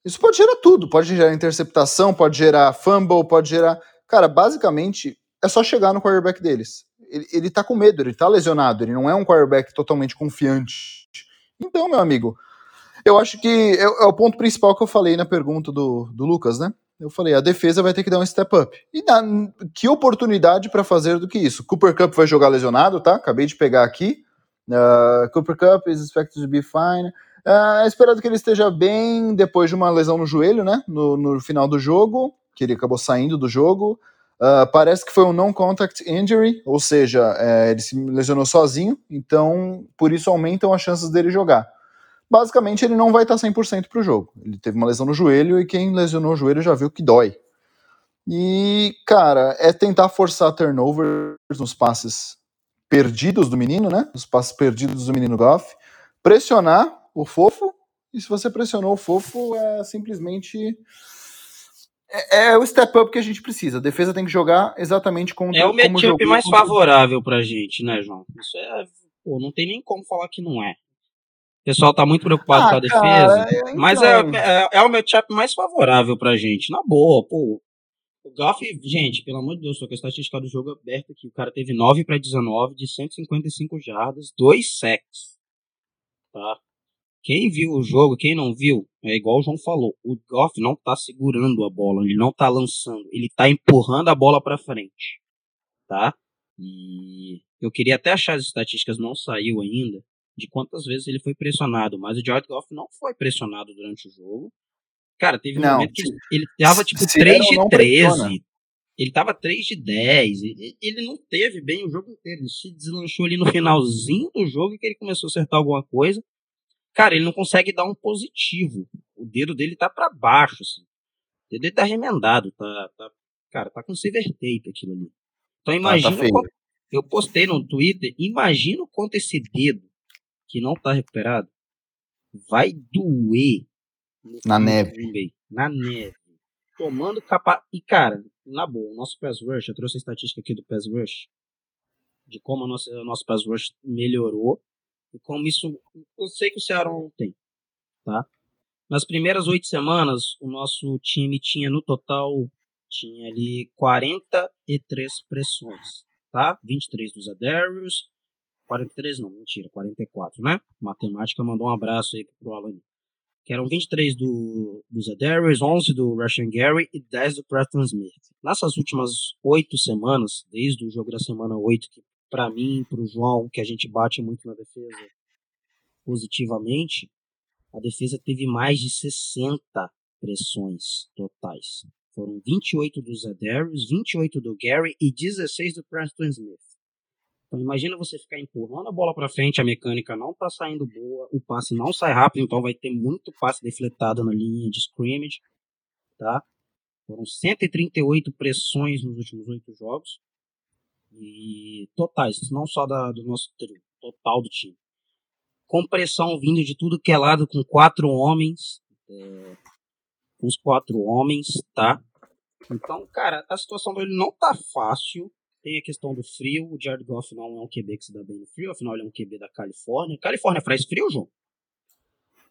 isso pode gerar tudo, pode gerar interceptação, pode gerar fumble, pode gerar, cara, basicamente é só chegar no quarterback deles. Ele, ele tá com medo, ele tá lesionado, ele não é um quarterback totalmente confiante. Então, meu amigo, eu acho que é, é o ponto principal que eu falei na pergunta do, do Lucas, né? Eu falei, a defesa vai ter que dar um step up. E na- que oportunidade para fazer do que isso? Cooper Cup vai jogar lesionado, tá? Acabei de pegar aqui. Uh, Cooper Cup is expected to be fine. Uh, é esperado que ele esteja bem depois de uma lesão no joelho, né? No, no final do jogo, que ele acabou saindo do jogo. Uh, parece que foi um non-contact injury, ou seja, é, ele se lesionou sozinho, então por isso aumentam as chances dele jogar. Basicamente, ele não vai estar 100% para o jogo. Ele teve uma lesão no joelho e quem lesionou o joelho já viu que dói. E, cara, é tentar forçar turnovers nos passes perdidos do menino, né? Os passes perdidos do menino Goff. Pressionar o fofo. E se você pressionou o fofo, é simplesmente. É, é o step up que a gente precisa. A defesa tem que jogar exatamente contra É o como matchup jogou mais favorável pra gente, né, João? Isso é. Pô, não tem nem como falar que não é. O pessoal tá muito preocupado Ah, com a defesa. cara, é, Mas é, então. é, é o matchup mais favorável pra gente. Na boa, pô. O Goff, gente, pelo amor de Deus, tô com a estatística do jogo aberta aqui. O cara teve 9 pra 19 de 155 jardas, 2 sacks. Tá? Quem viu o jogo, quem não viu, é igual o João falou. O Goff não tá segurando a bola, ele não tá lançando, ele tá empurrando a bola pra frente. Tá? E eu queria até achar as estatísticas, não saiu ainda, de quantas vezes ele foi pressionado, mas o Jared Goff não foi pressionado durante o jogo. Cara, teve um Não, momento que ele, tava tipo se 3 não, de não 13. pressiona. Ele tava 3 de 10. Ele, ele não teve bem o jogo inteiro. Ele se deslanchou ali no finalzinho do jogo que ele começou a acertar alguma coisa. Cara, ele não consegue dar um positivo. O dedo dele tá pra baixo, assim. O dedo dele tá remendado, tá, tá cara, tá com silver tape aquilo ali. Então imagina feio. quanto- eu postei no Twitter, imagina o quanto esse dedo que não tá recuperado vai doer Na neve. Na neve. Tomando capa. E, cara, na boa, o nosso pass rush, eu trouxe a estatística aqui do pass rush, de como a nossa, o nosso pass rush melhorou e como isso. eu sei que o Ceará não tem, tá? Nas primeiras oito semanas, o nosso time tinha no total, tinha ali 43 pressões, tá? 23 dos Adarius, 43 não, mentira, 44, né? Matemática mandou um abraço aí pro Alan. Que eram 23 do, dos Adarius, 11 do Russian Gary e 10 do Preston Smith. Nessas últimas oito semanas, desde o jogo da semana 8, que para mim, pro João, que a gente bate muito na defesa positivamente, a defesa teve mais de 60 pressões totais. Foram 28 dos Adarius, 28 do Gary e 16 do Preston Smith. Então imagina você ficar empurrando a bola para frente, a mecânica não tá saindo boa, o passe não sai rápido, então vai ter muito passe defletado na linha de scrimmage, tá? Foram 138 pressões nos últimos oito jogos e totais, não só da, do nosso total do time. Com pressão vindo de tudo que é lado, com quatro homens, é, com os quatro homens, tá? Então, cara, a situação dele não tá fácil. Tem a questão do frio. O Jared Goff não é um QB que se dá bem no frio, afinal ele é um QB da Califórnia. Califórnia faz frio, João?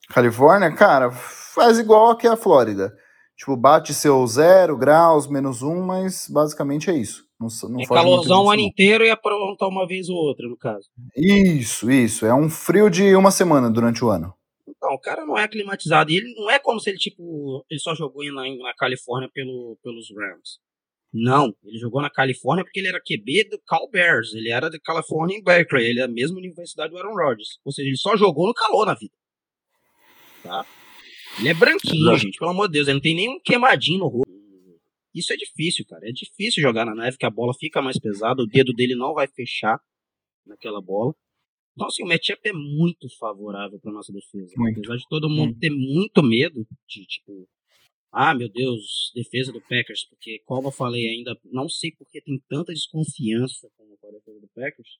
Califórnia, cara, faz igual aqui a Flórida. Tipo, bate seu zero graus, menos um, mas basicamente é isso. Não, não é calorzão o ano inteiro e aprontar uma vez ou outra, no caso. Isso, isso. É um frio de uma semana durante o ano. Então, o cara não é aclimatizado. E ele não é como se ele, tipo, ele só jogou na, na Califórnia pelo, pelos Rams. Não, ele jogou na Califórnia porque ele era QB do Cal Bears. Ele era de California em Berkeley. Ele é a mesma universidade do Aaron Rodgers. Ou seja, ele só jogou no calor na vida. Tá? Ele é branquinho, Exato. gente. Pelo amor de Deus. Ele não tem nenhum queimadinho no rosto. Isso é difícil, cara. É difícil jogar na neve, que a bola fica mais pesada. O dedo dele não vai fechar naquela bola. Então, assim, o matchup é muito favorável para nossa defesa. Muito. Apesar de todo mundo ter muito medo de, tipo, ah, meu Deus, defesa do Packers, porque, como eu falei ainda, não sei porque tem tanta desconfiança com a defesa do Packers.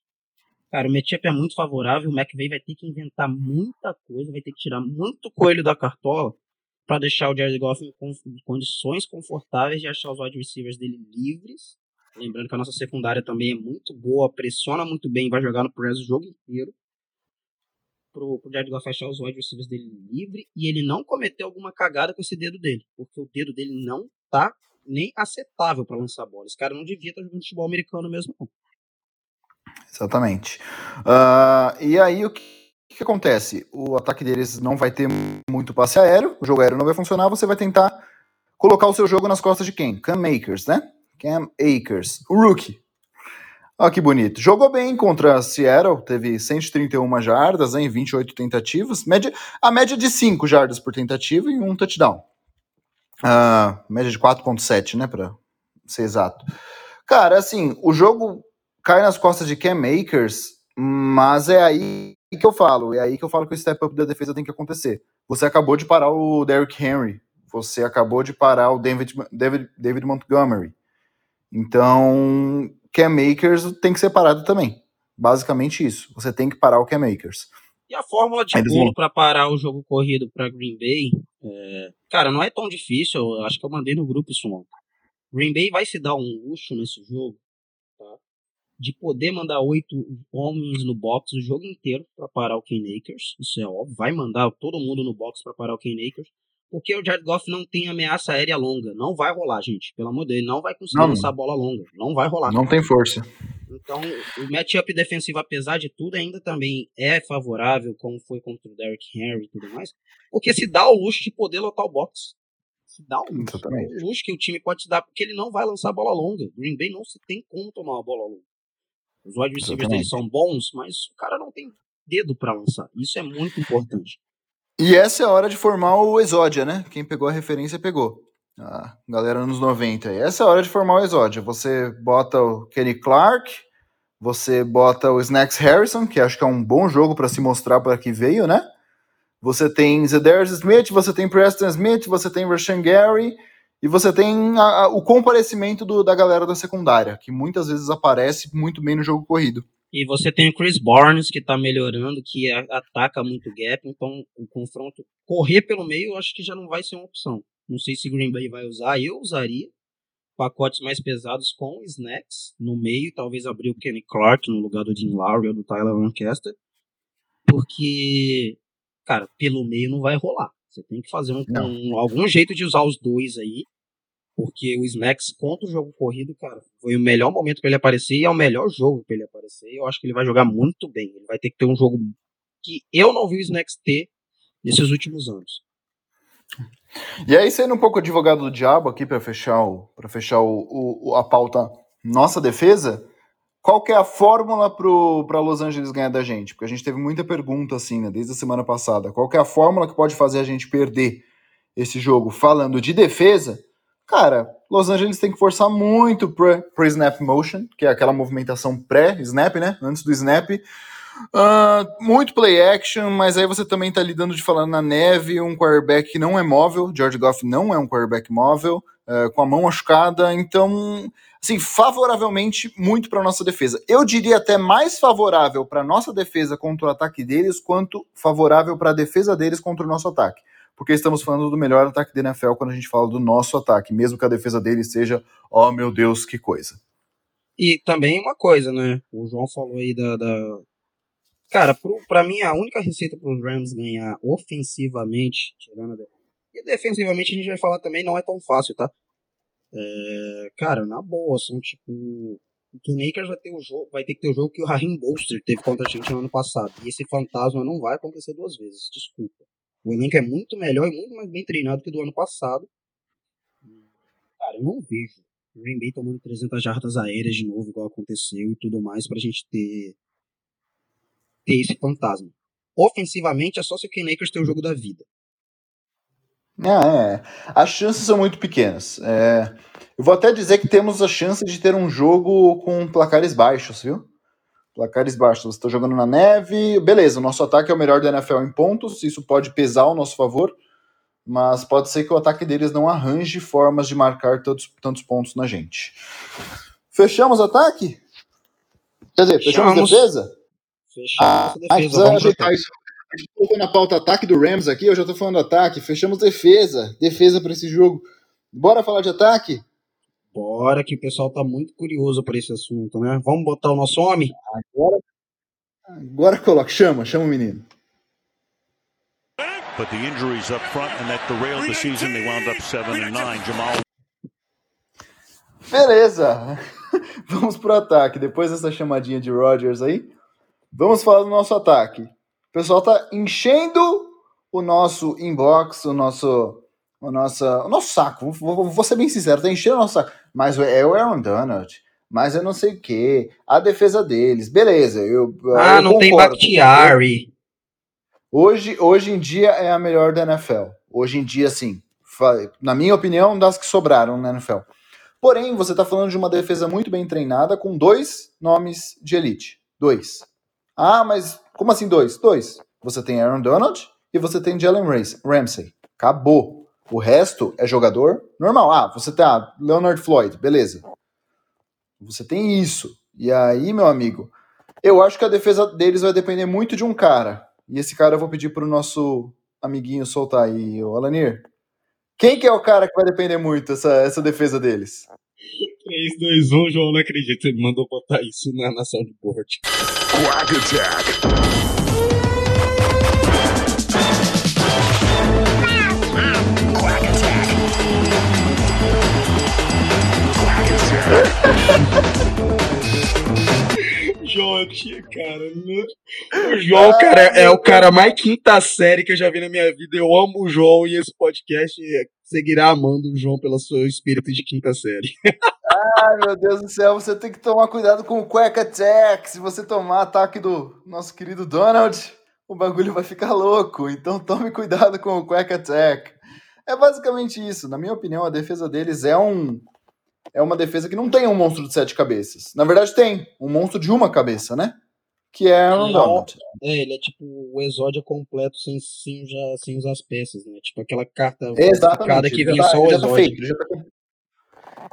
Cara, o matchup é muito favorável, o McVay vai ter que inventar muita coisa, vai ter que tirar muito coelho da cartola para deixar o Jared Goff em con- em condições confortáveis de achar os wide receivers dele livres. Lembrando que a nossa secundária também é muito boa, pressiona muito bem, vai jogar no press o jogo inteiro. Pro, pro Jared Goff achar os wide receivers dele livre e ele não cometer alguma cagada com esse dedo dele. Porque o dedo dele não tá nem aceitável para lançar bola. Esse cara não devia estar jogando futebol americano mesmo, não. Exatamente. Ah, e aí, o que, o que acontece? O ataque deles não vai ter muito passe aéreo, o jogo aéreo não vai funcionar, você vai tentar colocar o seu jogo nas costas de quem? Cam Makers, né? Cam Akers, o rookie. Olha que bonito. Jogou bem contra Seattle, teve 131 jardas em 28 tentativas, média, a média de 5 jardas por tentativa e um touchdown. Ah, média de 4.7, né, para ser exato. Cara, assim, o jogo cai nas costas de Cam Akers, mas é aí que eu falo, é aí que eu falo que o step up da defesa tem que acontecer. Você acabou de parar o Derrick Henry, você acabou de parar o David, David, David Montgomery. Então, Cam Akers tem que ser parado também. Basicamente isso. Você tem que parar o Cam Akers. E a fórmula de bolo vão. para parar o jogo corrido para Green Bay, é, cara, não é tão difícil. Eu acho que eu mandei no grupo isso ontem. Green Bay vai se dar um luxo nesse jogo? De poder mandar oito homens no box o jogo inteiro para parar o Ken Akers. Isso é óbvio. Vai mandar todo mundo no box para parar o Ken Akers. Porque o Jared Goff não tem ameaça aérea longa. Não vai rolar, gente. Pelo amor de Deus, não vai conseguir Não, lançar a bola longa. Não vai rolar. Não tem força. Então, o matchup defensivo, apesar de tudo, ainda também é favorável, como foi contra o Derrick Henry e tudo mais, porque se dá o luxo de poder lotar o box. Se dá o luxo, o luxo que o time pode se dar, porque ele não vai lançar a bola longa. Green Bay não se tem como tomar uma bola longa. Os wide receivers são bons, mas o cara não tem dedo pra lançar. Isso é muito importante. E essa é a hora de formar o Exódia, né? Quem pegou a referência pegou. A galera anos 90. aí. Essa é a hora de formar o Exódia. Você bota o Kenny Clark, você bota o Snacks Harrison, que acho que é um bom jogo para se mostrar para que veio, né? Você tem Zedarius Smith, você tem Preston Smith, você tem Rashan Gary, e você tem a- a- o comparecimento do- da galera da secundária, que muitas vezes aparece muito bem no jogo corrido. E você tem o Chris Barnes, que tá melhorando, que a- ataca muito gap, então o confronto correr pelo meio eu acho que já não vai ser uma opção. Não sei se Green Bay vai usar, eu usaria pacotes mais pesados com snacks no meio, talvez abrir o Kenny Clark no lugar do Dean Lowry ou do Tyler Lancaster, porque cara, pelo meio não vai rolar. Você tem que fazer um, um- algum jeito de usar os dois aí. Porque o Snacks contra o jogo corrido, cara, foi o melhor momento pra ele aparecer e é o melhor jogo pra ele aparecer. Eu acho que ele vai jogar muito bem. Ele vai ter que ter um jogo que eu não vi o Snacks ter nesses últimos anos. E aí, sendo um pouco advogado do diabo aqui para fechar, o, pra fechar o- o- a pauta nossa defesa, qual que é a fórmula para Los Angeles ganhar da gente? Porque a gente teve muita pergunta assim, né, desde a semana passada. Qual que é a fórmula que pode fazer a gente perder esse jogo? Falando de defesa, cara, Los Angeles tem que forçar muito pro snap motion, que é aquela movimentação pré-snap, né? Antes do snap. Ah, muito play action, mas aí você também tá lidando de falar na neve, um quarterback que não é móvel, George Goff não é um quarterback móvel, eh, com a mão machucada, então, assim, favoravelmente muito para nossa defesa. Eu diria até mais favorável para nossa defesa contra o ataque deles, quanto favorável para a defesa deles contra o nosso ataque. Porque estamos falando do melhor ataque da NFL quando a gente fala do nosso ataque, mesmo que a defesa deles seja, oh meu Deus, que coisa. E também uma coisa, né? O João falou aí da. da... Cara, pro, pra mim, a única receita para os Rams ganhar ofensivamente, tirando a E defensivamente a gente vai falar também, não é tão fácil, tá? É, cara, na boa, são tipo. O Lakers vai ter o jogo, vai ter que ter o jogo que o Raheem Bolster teve contra a gente no ano passado. E esse fantasma não vai acontecer duas vezes, desculpa. O elenco é muito melhor e muito mais bem treinado que do ano passado. Cara, eu não vejo o Green Bay tomando 300 jardas aéreas de novo, igual aconteceu e tudo mais, pra gente ter, ter esse fantasma. Ofensivamente, é só se o Ken ter o jogo da vida. Ah, é. As chances são muito pequenas. É, eu vou até dizer que temos a chance de ter um jogo com placares baixos, viu? Placares baixos. Você está jogando na neve, beleza. O nosso ataque é o melhor da NFL em pontos, isso pode pesar ao nosso favor, mas pode ser que o ataque deles não arranje formas de marcar tantos, tantos pontos na gente. Fechamos o ataque? Quer dizer, fechamos a Fechamos. defesa? Fechamos Ah, a gente defesa. precisa pro ajeitar isso. A gente colocou na pauta ataque do Rams aqui, eu já tô falando ataque. Fechamos defesa. Defesa para esse jogo. Bora falar de ataque? Bora, que o pessoal tá muito curioso por esse assunto, né? Vamos botar o nosso homem? Agora, agora coloca, chama, chama o menino. But the injuries up front and that derailed the season. They wound up seven and nine. Jamal Beleza. <laughs> Vamos pro ataque. Depois dessa chamadinha de Rodgers aí, vamos falar do nosso ataque. O pessoal tá enchendo o nosso inbox, o nosso, o nosso, o nosso saco. Vou, vou- ser bem sincero, tá enchendo o nosso saco. Mas é o Aaron Donald. Mas eu não sei o que. A defesa deles. Beleza. Eu, Ah, eu não tem concordo. Bakhtiari. Hoje, hoje em dia é a melhor da NFL. Hoje em dia, sim. Na minha opinião, das que sobraram na NFL. Porém, você está falando de uma defesa muito bem treinada com dois nomes de elite. Dois. Ah, mas como assim dois? Dois. Você tem Aaron Donald e você tem Jalen Ram- Ramsey. Acabou. O resto é jogador normal. Ah, você tem ah, Leonard Floyd. Beleza. Você tem isso. E aí, meu amigo, eu acho que a defesa deles vai depender muito de um cara. E esse cara eu vou pedir pro nosso amiguinho soltar aí, o Alanir. Quem que é o cara que vai depender muito essa, essa defesa deles? 3, 2, 1, João, não acredito. Ele mandou botar isso na, na soundboard. Quack Attack. <laughs> João, tinha, cara. né? O João, cara, é o cara mais quinta série que eu já vi na minha vida. Eu amo o João e esse podcast seguirá amando o João pelo seu espírito de quinta série. <laughs> Ai, meu Deus do céu, você tem que tomar cuidado com o Quack Attack. Se você tomar ataque do nosso querido Donald, o bagulho vai ficar louco. Então tome cuidado com o Quack Attack. É basicamente isso. Na minha opinião, a defesa deles é um. É uma defesa que não tem um monstro de sete cabeças. Na verdade, tem um monstro de uma cabeça, né? Que é Aaron Não. Donald. É, ele é tipo o exódio completo sem, sem, já, sem usar as peças, né? Tipo aquela carta cada que vinha tá, só o ele já tá exódio. feito, ele já tá, com-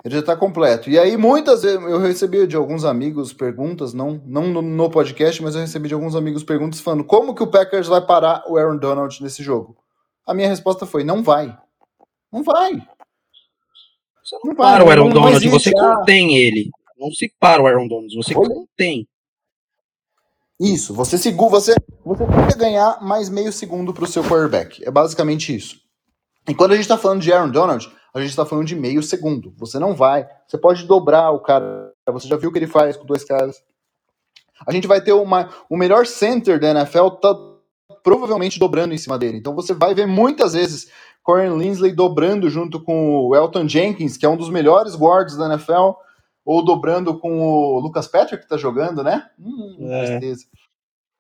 ele já tá completo. E aí, muitas vezes, eu recebi de alguns amigos perguntas, não, não no, no podcast, mas eu recebi de alguns amigos perguntas falando como que o Packers vai parar o Aaron Donald nesse jogo. A minha resposta foi: não vai. Não vai. Você Não não vai, para o Aaron não- não Donald, você contém ele. Não se para o Aaron Donald, você Oi? contém. Isso, você segura, você, você tenta ganhar mais meio segundo pro seu quarterback. É basicamente isso. E quando a gente tá falando de Aaron Donald, a gente tá falando de meio segundo. Você não vai, você pode dobrar o cara. Você já viu o que ele faz com dois caras. A gente vai ter uma, o melhor center da NFL tá provavelmente dobrando em cima dele. Então você vai ver muitas vezes Corey Linsley dobrando junto com o Elton Jenkins, que é um dos melhores guards da NFL, ou dobrando com o Lucas Patrick, que tá jogando, né? Hum, É. tristeza.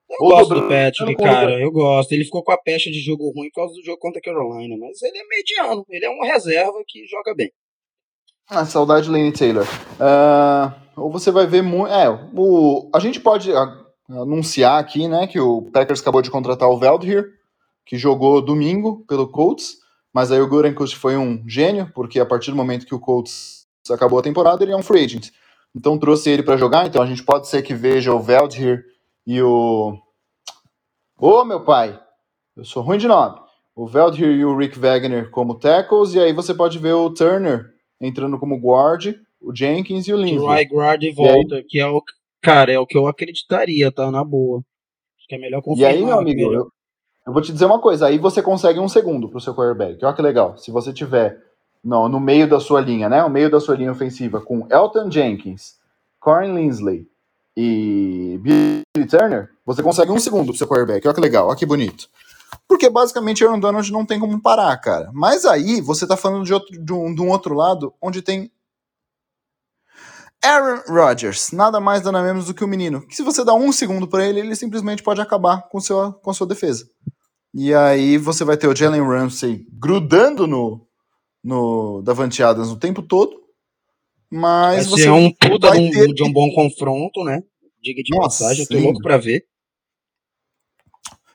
Eu Ou gosto do Patrick, cara. Eu gosto. Ele ficou com a pecha de jogo ruim por causa do jogo contra a Carolina, mas ele é mediano. Ele é uma reserva que joga bem. Ah, saudade Lane Taylor. Ah, ou você vai ver muito. É, o, a gente pode anunciar aqui, né, que o Packers acabou de contratar o Veldheer, que jogou domingo pelo Colts, mas aí o Gutenkust foi um gênio, porque a partir do momento que o Colts acabou a temporada, ele é um free agent. Então trouxe ele para jogar, então a gente pode ser que veja o Veldheer e o. Ô, meu pai! Eu sou ruim de nome. O Veldheer e o Rick Wagner como tackles, e aí você pode ver o Turner entrando como guard, o Jenkins e o O Lindsay. Ryguard de volta, que é o. Cara, é o que eu acreditaria, tá? Na boa. Acho que é melhor E confirmar. aí, meu amigo, eu, eu vou te dizer uma coisa, aí você consegue um segundo pro seu quarterback. Olha que legal. Se você tiver no, no meio da sua linha, né? O meio da sua linha ofensiva com Elton Jenkins, Corey Linsley e Billy Turner, você consegue um segundo pro seu quarterback. Olha que legal, olha que bonito. Porque basicamente Aaron Donald não tem como parar, cara. Mas aí você tá falando de, outro, de, um, de um outro lado onde tem Aaron Rodgers, nada mais nada menos do que o menino. Que se você dá um segundo pra ele, ele simplesmente pode acabar com, seu, com a sua defesa. E aí você vai ter o Jalen Ramsey grudando no, no Davante Adams o tempo todo. Vai Mas você ser um puta vai de um, ter de um bom confronto, né? Diga de Nossa, passagem, eu tô sim. louco pra ver.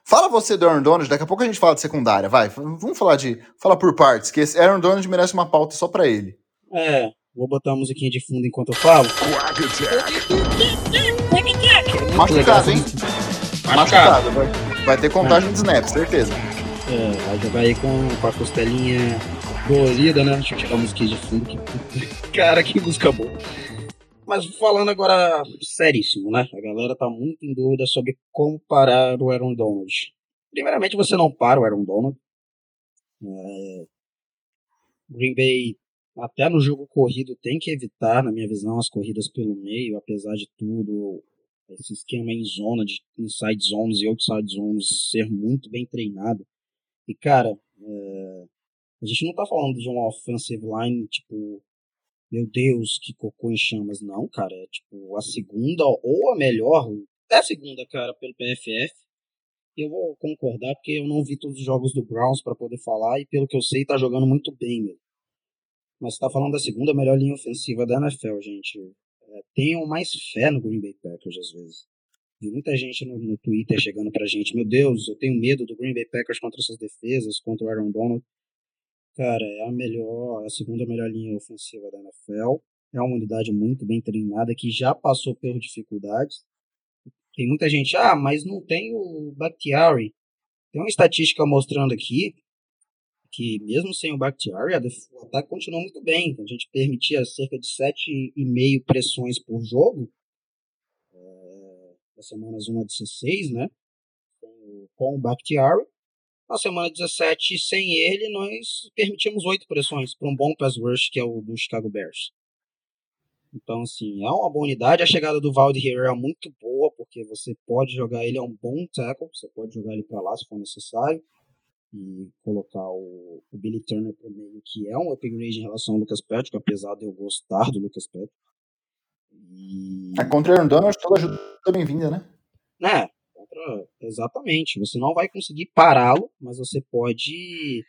Fala você do Aaron Donald, daqui a pouco a gente fala de secundária, vai. Vamos falar de. Fala por partes, que esse Aaron Donald merece uma pauta só pra ele. É, vou botar a musiquinha de fundo enquanto eu falo. Machucado, hein? Machucado. Machucado. Vai, vai ter contagem de snaps, certeza. É, vai jogar aí com, com a costelinha dolorida, né? Deixa eu tirar a musiquinha de fundo. Cara, que música boa. Mas falando agora seríssimo, né? A galera tá muito em dúvida sobre como parar o Aaron Donald. Primeiramente, você não para o Aaron Donald. É... Green Bay, até no jogo corrido, tem que evitar, na minha visão, as corridas pelo meio, apesar de tudo. Esse esquema em zona, de inside zones e outside zones ser muito bem treinado. E, cara, é, a gente não tá falando de uma offensive line, tipo, meu Deus, que cocô em chamas. Não, cara, é tipo a segunda ou a melhor, é a segunda, cara, pelo PFF. Eu vou concordar porque eu não vi todos os jogos do Browns para poder falar e pelo que eu sei tá jogando muito bem, meu. Mas tá falando da segunda melhor linha ofensiva da NFL, gente. É, tenham mais fé no Green Bay Packers às vezes. Vi muita gente no, no Twitter chegando pra gente, meu Deus, eu tenho medo do Green Bay Packers contra essas defesas, contra o Aaron Donald. Cara, é a melhor, é a segunda melhor linha ofensiva da NFL. É uma unidade muito bem treinada que já passou por dificuldades. Tem muita gente, ah, mas não tem o Bakhtiari. Tem uma estatística mostrando aqui que mesmo sem o Bakhtiari, o ataque continuou muito bem. A gente permitia cerca de 7,5 pressões por jogo, é, das semanas 1 a 16, né? Com o- Com o Bakhtiari. Na semana 17, sem ele, nós permitimos 8 pressões para um bom pass rush, que é o do Chicago Bears. Então, assim, é uma boa unidade. A chegada do Valdir é muito boa, porque você pode jogar ele, é um bom tackle, você pode jogar ele para lá se for necessário e colocar o, o Billy Turner pro meio, que é um upgrade em relação ao Lucas Patrick, apesar de eu gostar do Lucas Patrick. E, É, contra Aaron Donald, toda ajuda é bem-vinda, né? né, exatamente, você não vai conseguir pará-lo, mas você pode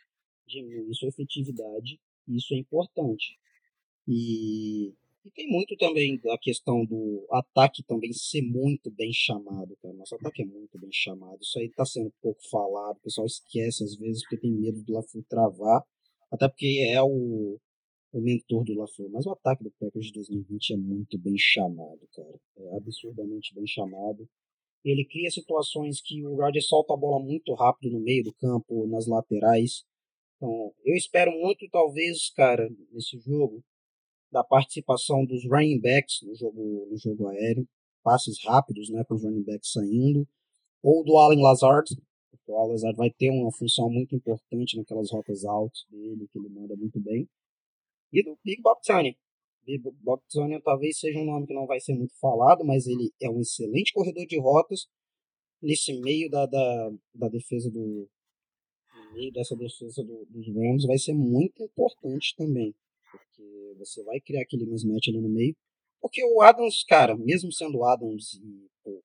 diminuir sua efetividade, isso é importante. E, e tem muito também da questão do ataque também ser muito bem chamado, cara. Nosso ataque é muito bem chamado. Isso aí tá sendo pouco falado. O pessoal esquece às vezes porque tem medo do LaFleur travar. Até porque é o, o mentor do LaFleur. Mas o ataque do Packers de 2020 é muito bem chamado, cara. É absurdamente bem chamado. Ele cria situações que o Rodgers solta a bola muito rápido no meio do campo, nas laterais. Então, eu espero muito, talvez, cara, nesse jogo, da participação dos running backs no jogo, no jogo aéreo. passes rápidos, né, com os running backs saindo, ou do Allen Lazard, porque o Allen Lazard vai ter uma função muito importante naquelas rotas altas dele, que ele manda muito bem, e do Big Bob Tony. Bob Tony talvez seja um nome que não vai ser muito falado, mas ele é um excelente corredor de rotas nesse meio da, da, da defesa do no meio dessa defesa do- dos Rams vai ser muito importante também, porque você vai criar aquele mismatch ali no meio, porque o Adams, cara, mesmo sendo o Adams e, pô,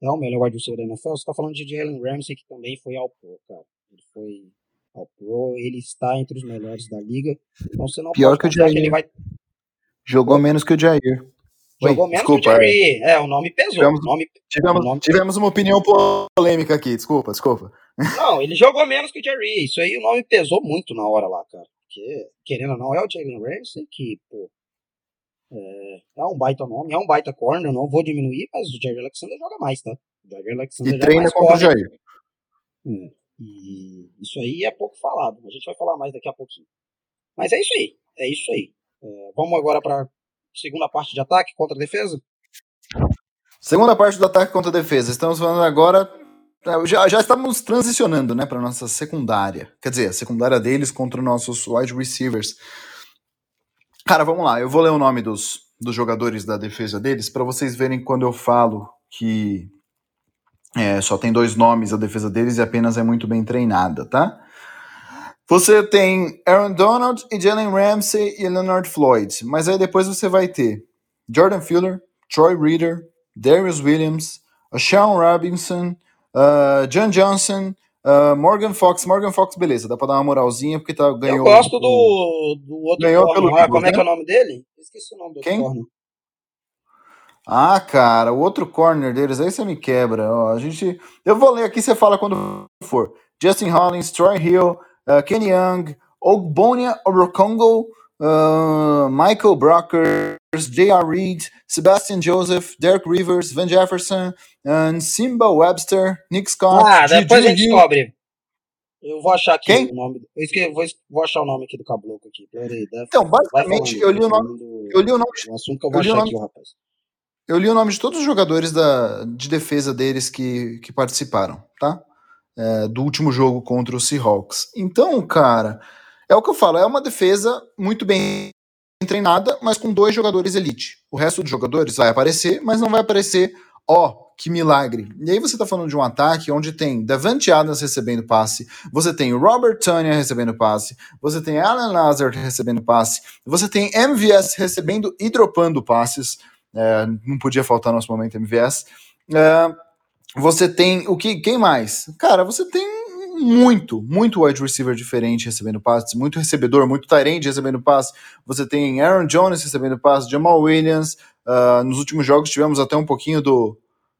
é o melhor wide receiver da NFL, você tá falando de Jalen Ramsey, que também foi ao Pro, cara. Ele foi ao Pro, ele está entre os melhores da liga, então você não Pior pode que que ele vai... Jogou menos que o Jair. Oi, Jogou menos desculpa, que o Jerry, é, o nome pesou, Tivemos- o nome Tivemos, o nome- tivemos uma opinião polêmica aqui, desculpa, desculpa. Não, ele jogou menos que o Jerry. Isso aí o nome pesou muito na hora lá, cara. Porque, querendo ou não, é o Jalen Ramsey que, pô. É, é um baita nome, é um baita corner, não vou diminuir, mas o Jerry Alexander joga mais, tá? O Jerry Alexander E treina contra o. Jair. É, E isso aí é pouco falado. A gente vai falar mais daqui a pouquinho. Mas é isso aí. É isso aí. É, vamos agora para segunda parte de ataque contra a defesa? Segunda parte do ataque contra a defesa. Estamos falando agora. Já, já estamos transicionando né, para nossa secundária. Quer dizer, a secundária deles contra os nossos wide receivers. Cara, vamos lá. Eu vou ler o nome dos, dos jogadores da defesa deles para vocês verem quando eu falo que é, só tem dois nomes a defesa deles e apenas é muito bem treinada, tá? Você tem Aaron Donald e Jalen Ramsey e Leonard Floyd. Mas aí depois você vai ter Jordan Fuller, Troy Reader, Darius Williams, uh, Sean Robinson, uh, John Johnson, uh, Morgan Fox. Morgan Fox, beleza, dá pra dar uma moralzinha porque tá, ganhou. Eu gosto do, do outro Ganhou corner pelo Como é que é o nome dele? Esqueci o nome do Quem? corner. Ah, cara, o outro corner deles, aí você me quebra. Ó, a gente, eu vou ler aqui, você fala quando for. Justin Hollins, Troy Hill, uh, Kenny Young, Ogbonia Orokongo, uh, Michael Brockers, J.R. Reed, Sebastian Joseph, Derek Rivers, Van Jefferson, uh, Simba Webster, Nick Scott, Ah, depois a gente descobre. Eu vou achar aqui Quem? o nome. Eu vou, vou achar o nome aqui do caboclo aqui. Peraí, deve- Então, basicamente, eu li o nome, falando eu li o nome O assunto que eu eu vou o achar nome- aqui, rapaz. Eu li o nome de todos os jogadores da, de defesa deles que, que participaram, tá? É, do último jogo contra o Seahawks. Então, cara, é o que eu falo, é uma defesa muito bem treinada, mas com dois jogadores elite. O resto dos jogadores vai aparecer, mas não vai aparecer, ó, que milagre. E aí você tá falando de um ataque onde tem Davante Adams recebendo passe, você tem Robert Tonyan recebendo passe, você tem Alan Lazard recebendo passe, você tem MVS recebendo e dropando passes, é, não podia faltar nosso momento MVS. É, você tem o que? Quem mais? Cara, você tem muito, muito wide receiver diferente recebendo passes, muito recebedor, muito Tyrande recebendo passes. Você tem Aaron Jones recebendo passes, Jamal Williams. ah, nos últimos jogos tivemos até um pouquinho do,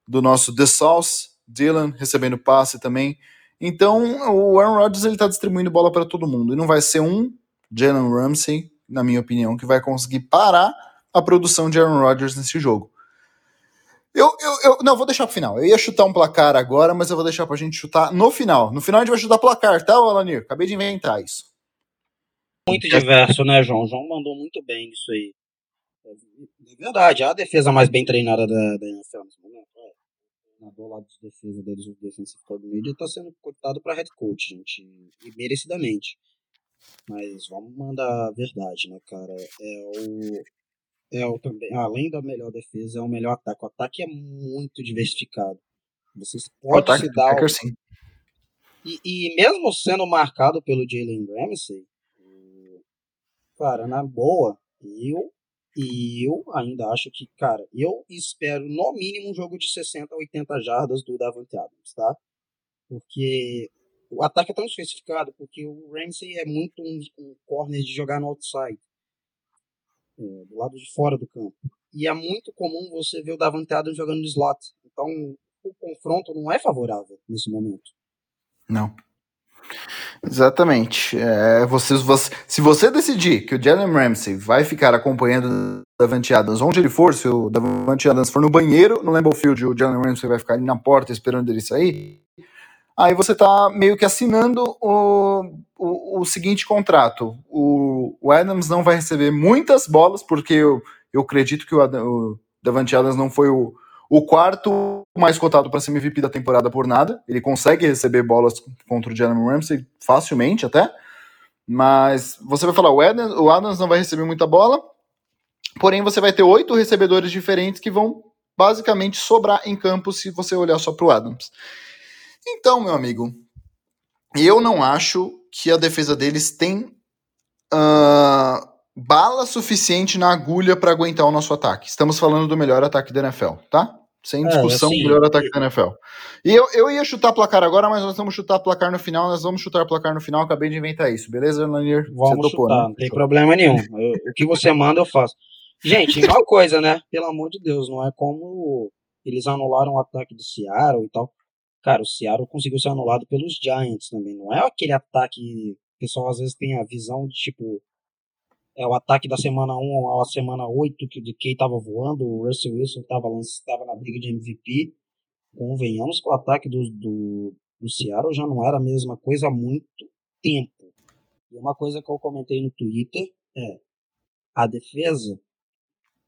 do nosso The Sauce, Dylan recebendo passe também. Então o Aaron Rodgers ele tá distribuindo bola para todo mundo e não vai ser um Jalen Ramsey, na minha opinião, que vai conseguir parar a produção de Aaron Rodgers nesse jogo. Eu, eu, eu não vou deixar pro final. Eu ia chutar um placar agora, mas eu vou deixar pra gente chutar no final. No final a gente vai chutar placar, tá, Alanir? Acabei de inventar isso. Muito diverso, né, João? João mandou muito bem nisso aí. É verdade, é a defesa mais bem treinada da, da NFL nesse momento. É. O treinador lá de defesa deles, o defensive coordinator, tá sendo cortado pra head coach, gente. E merecidamente. Mas vamos mandar a verdade, né, cara? É o. É o também. Além da melhor defesa, é o melhor ataque. O ataque é muito diversificado. Vocês podem se dar. o- Packers, sim. e, e mesmo sendo marcado pelo Jalen Ramsey, cara, na boa, eu eu ainda acho que, cara, eu espero no mínimo um jogo de 60 a 80 jardas do Davante Adams, tá? Porque o ataque é tão especificado, porque o Ramsey é muito um, um corner de jogar no outside, é, do lado de fora do campo. E é muito comum você ver o Davante Adams jogando no slot. Então, o confronto não é favorável nesse momento. Não. Exatamente. É, você, se você decidir que o Jalen Ramsey vai ficar acompanhando o Davante Adams onde ele for, se o Davante Adams for no banheiro, no Lambeau Field, o Jalen Ramsey vai ficar ali na porta esperando ele sair, aí você tá meio que assinando o, o, o seguinte contrato. O, o Adams não vai receber muitas bolas, porque eu, eu acredito que o, Adam, o Davante Adams não foi o, O quarto mais cotado para ser MVP da temporada por nada. Ele consegue receber bolas contra o Jalen Ramsey facilmente até. Mas você vai falar, o Adams, o Adams não vai receber muita bola. Porém, você vai ter oito recebedores diferentes que vão basicamente sobrar em campo se você olhar só para o Adams. Então, meu amigo, eu não acho que a defesa deles tem uh, bala suficiente na agulha para aguentar o nosso ataque. Estamos falando do melhor ataque da NFL, tá? Sem discussão, assim, o melhor ataque da NFL. E eu, eu ia chutar placar agora, mas nós vamos chutar placar no final. Nós vamos chutar placar no final. Acabei de inventar isso, beleza, Lanier? Vamos topou, chutar, né? não tem problema nenhum. Eu- o que você manda, eu faço. Gente, igual coisa, né? Pelo amor de Deus, não é como eles anularam o ataque do Seattle e tal. Cara, o Seattle conseguiu ser anulado pelos Giants também. Não é aquele ataque. O pessoal às vezes tem a visão de tipo. É o ataque da semana 1 à semana 8 que de quem tava voando, o Russell Wilson tava, tava na briga de MVP. Convenhamos que o ataque do, do, do Seattle já não era a mesma coisa há muito tempo. E uma coisa que eu comentei no Twitter é a defesa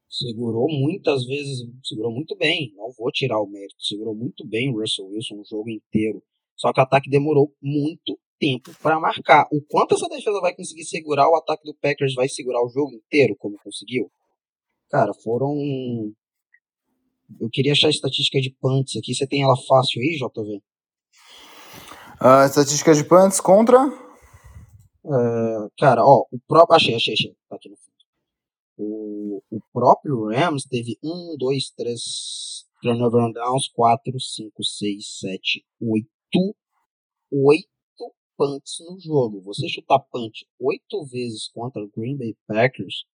segurou muitas vezes, segurou muito bem, não vou tirar o mérito, segurou muito bem o Russell Wilson o jogo inteiro. Só que o ataque demorou muito tempo para marcar. O quanto essa defesa vai conseguir segurar, o ataque do Packers vai segurar o jogo inteiro, como conseguiu? Cara, foram. Eu queria achar a estatística de punts aqui. Você tem ela fácil aí, JV? Ah, estatística de punts contra. É, cara, ó, o próprio. Achei, achei, achei. Tá aqui no. O, o próprio Rams teve 1, 2, 3 turnover on downs, 4, 5, 6, 7, 8. 8 punts no jogo. Você chutar punt 8 vezes contra o Green Bay Packers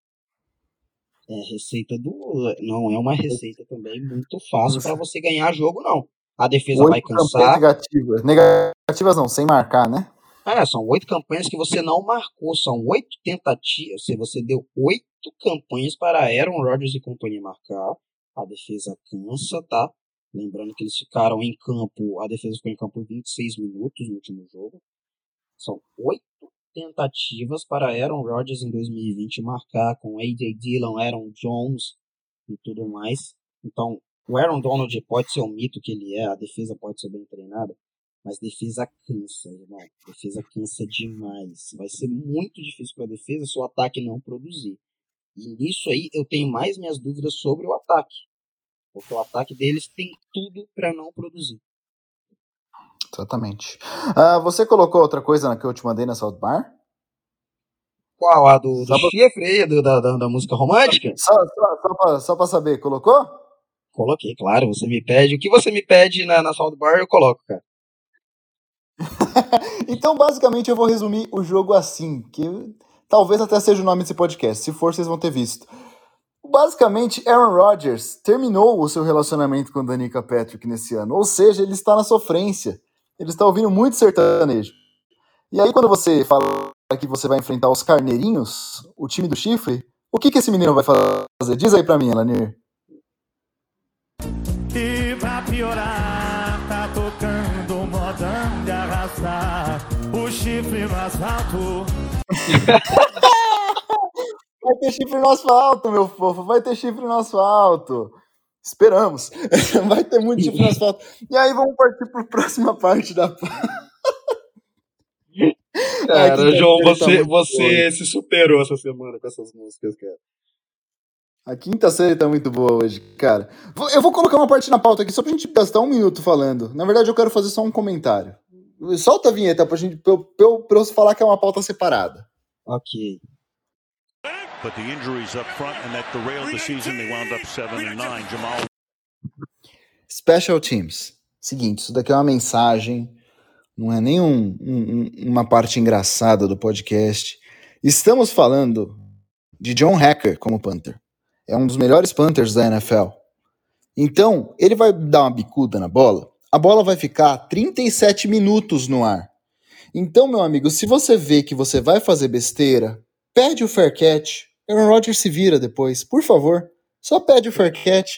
é receita do. Não é uma receita também muito fácil para você ganhar jogo, não. A defesa vai Oito campanhas cansar. negativas. Negativas não, sem marcar, né? É, são oito campanhas que você não marcou, são oito tentativas. Se você deu oito campanhas para Aaron Rodgers e companhia marcar, a defesa cansa, tá? Lembrando que eles ficaram em campo, a defesa ficou em campo 26 minutos no último jogo. São oito tentativas para Aaron Rodgers em 2020 marcar com AJ Dillon, Aaron Jones e tudo mais. Então, o Aaron Donald pode ser o mito que ele é, a defesa pode ser bem treinada, mas defesa cansa, irmão. Defesa cansa demais. Vai ser muito difícil para a defesa se o ataque não produzir. E nisso aí eu tenho mais minhas dúvidas sobre o ataque. Porque o ataque deles tem tudo para não produzir. Exatamente. Ah, você colocou outra coisa que eu te mandei na South Bar? Qual? A do, do chifre aí, do- da, da, da música romântica? Só, só, só, pra, só pra saber, colocou? Coloquei, claro. Você me pede. O que você me pede na, na South Bar, eu coloco, cara. <laughs> Então, basicamente, eu vou resumir o jogo assim, que talvez até seja o nome desse podcast. Se for, vocês vão ter visto. Basicamente, Aaron Rodgers terminou o seu relacionamento com Danica Patrick nesse ano. Ou seja, ele está na sofrência. Ele está ouvindo muito sertanejo. E aí, quando você fala que você vai enfrentar os carneirinhos, o time do chifre, o que, que esse menino vai fazer? Diz aí pra mim, Elanir. E pra piorar, tá tocando modão de arrastar o chifre no asfalto. <laughs> Vai ter chifre no asfalto, meu fofo. Vai ter chifre no asfalto. Esperamos. <laughs> Vai ter muito chifre no asfalto. E aí vamos partir para a próxima parte da. <laughs> Cara, quinta-feira João, tá você, muito você se superou essa semana com essas músicas, cara. A quinta série tá muito boa hoje, cara. Eu vou colocar uma parte na pauta aqui só pra gente gastar um minuto falando. Na verdade, eu quero fazer só um comentário. Solta a vinheta pra, gente, pra, eu, pra eu- pra eu falar que é uma pauta separada. Ok. But the injuries up front and that derailed the season. They wound up seven and nine. Jamal Special Teams. Seguinte, isso daqui é uma mensagem, não é nem um- um- um- uma parte engraçada do podcast. Estamos falando de John Hacker como punter. É um dos melhores punters da NFL. Então, ele vai dar uma bicuda na bola, a bola vai ficar 37 minutos no ar. Então, meu amigo, se você vê que você vai fazer besteira, pede o fair catch. Aaron Rodgers se vira depois, por favor. Só pede o fair catch.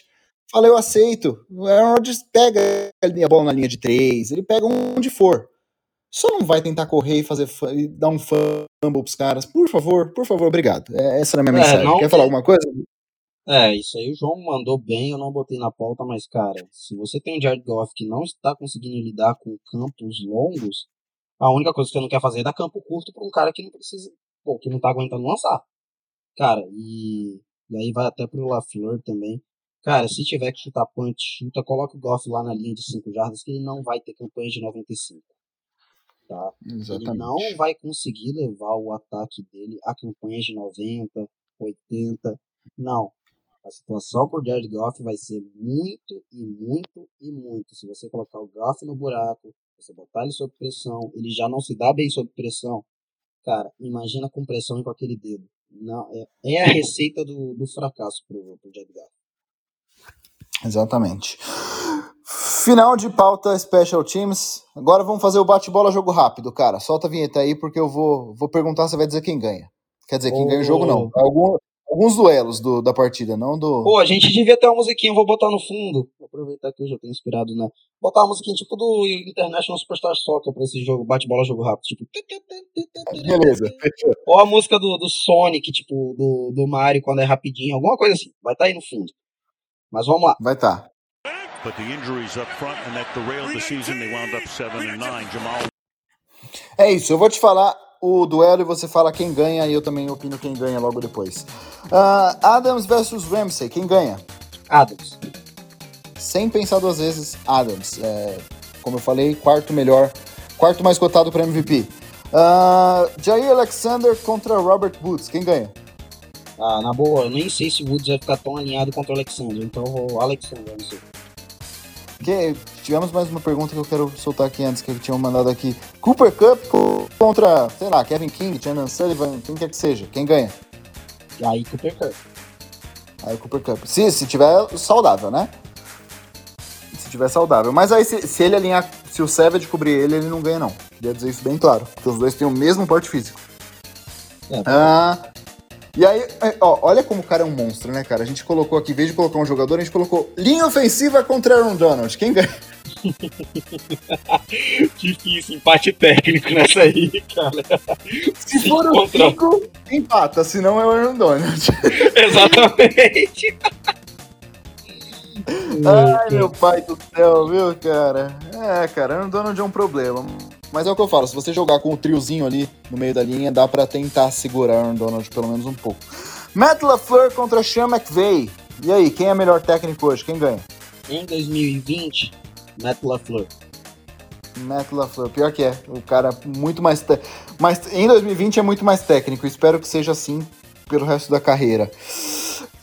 Fala, eu aceito. O Aaron Rodgers pega a bola na linha de três, ele pega onde for. Só não vai tentar correr e fazer e dar um fumble pros caras. Por favor, por favor, obrigado. É, essa era a minha É, mensagem. não Quer que- falar alguma coisa? É, isso aí o João mandou bem, eu não botei na pauta, mas, cara, se você tem um Jared Goff que não está conseguindo lidar com campos longos, a única coisa que você não quer fazer é dar campo curto pra um cara que não precisa, pô, que não tá aguentando lançar. Cara, e, e aí vai até pro LaFleur também. Cara, se tiver que chutar punch, chuta, coloca o Goff lá na linha de 5 jardas, que ele não vai ter campanha de 95. Tá? Ele não vai conseguir levar o ataque dele a campanhas de 90, 80. Não. A situação por Jared Goff vai ser muito e muito e muito. Se você colocar o Goff no buraco, você botar ele sob pressão, ele já não se dá bem sob pressão. Cara, imagina com pressão e com aquele dedo. Não, é, é a receita do, do fracasso pro, pro Jared Goff. Exatamente. Final de pauta Special Teams. Agora vamos fazer o bate-bola jogo rápido, cara. Solta a vinheta aí porque eu vou, vou perguntar, você vai dizer quem ganha. Quer dizer, quem ganha o jogo não. Algum, alguns duelos do, da partida, não do. Pô, a gente devia ter uma musiquinha, eu vou botar no fundo. Vou aproveitar que eu já tenho inspirado, né? Botar uma musiquinha tipo do International Superstar Soccer pra esse jogo, bate-bola, jogo rápido. Tipo. Beleza. Ou a música do, do Sonic, tipo, do, do Mario quando é rapidinho, alguma coisa assim. Vai estar tá aí no fundo. Mas vamos lá. Vai tá. But the injuries up front and that derailed the season. They wound up seven and nine. Jamal É isso, eu vou te falar o duelo e você fala quem ganha e eu também opino quem ganha logo depois. Ah, Adams versus Ramsey, quem ganha? Adams. Sem pensar duas vezes, Adams. É, como eu falei, quarto melhor, quarto mais cotado para MVP. Ah, Jair Alexander contra Robert Woods, quem ganha? Ah, na boa, eu nem sei se o Woods vai ficar tão alinhado contra o Alexander, então eu vou Alexander, não sei. Que, tivemos mais uma pergunta que eu quero soltar aqui antes, que eu tinha mandado aqui. Cooper Cup contra, sei lá, Kevin King, Shannon Sullivan, quem quer que seja, quem ganha? E aí Cooper Cup. Aí Cooper Cup. Se, se tiver saudável, né? Se tiver saudável. Mas aí se, se ele alinhar, se o Savage cobrir ele, ele não ganha não. Queria dizer isso bem claro, porque os dois têm o mesmo porte físico. É, Ah, e aí, é, ó, olha como o cara é um monstro, né, cara? A gente colocou aqui, em vez de colocar um jogador, a gente colocou linha ofensiva contra Aaron Donald. Quem ganha? <laughs> Difícil, empate técnico nessa aí, cara. Se Sim, for o 5, empata, se não é o Aaron Donald. <laughs> Exatamente. Ai, meu pai do céu, viu, cara? É, cara, Aaron Donald é um problema. Mas é o que eu falo, se você jogar com o triozinho ali no meio da linha, dá pra tentar segurar Aaron Donald pelo menos um pouco. Matt LaFleur contra Sean McVay. E aí, quem é melhor técnico hoje? Quem ganha? Em 2020, Matt LaFleur. Matt LaFleur, pior que é. O cara muito mais. Te... Mas em 2020 é muito mais técnico. Espero que seja assim pelo resto da carreira.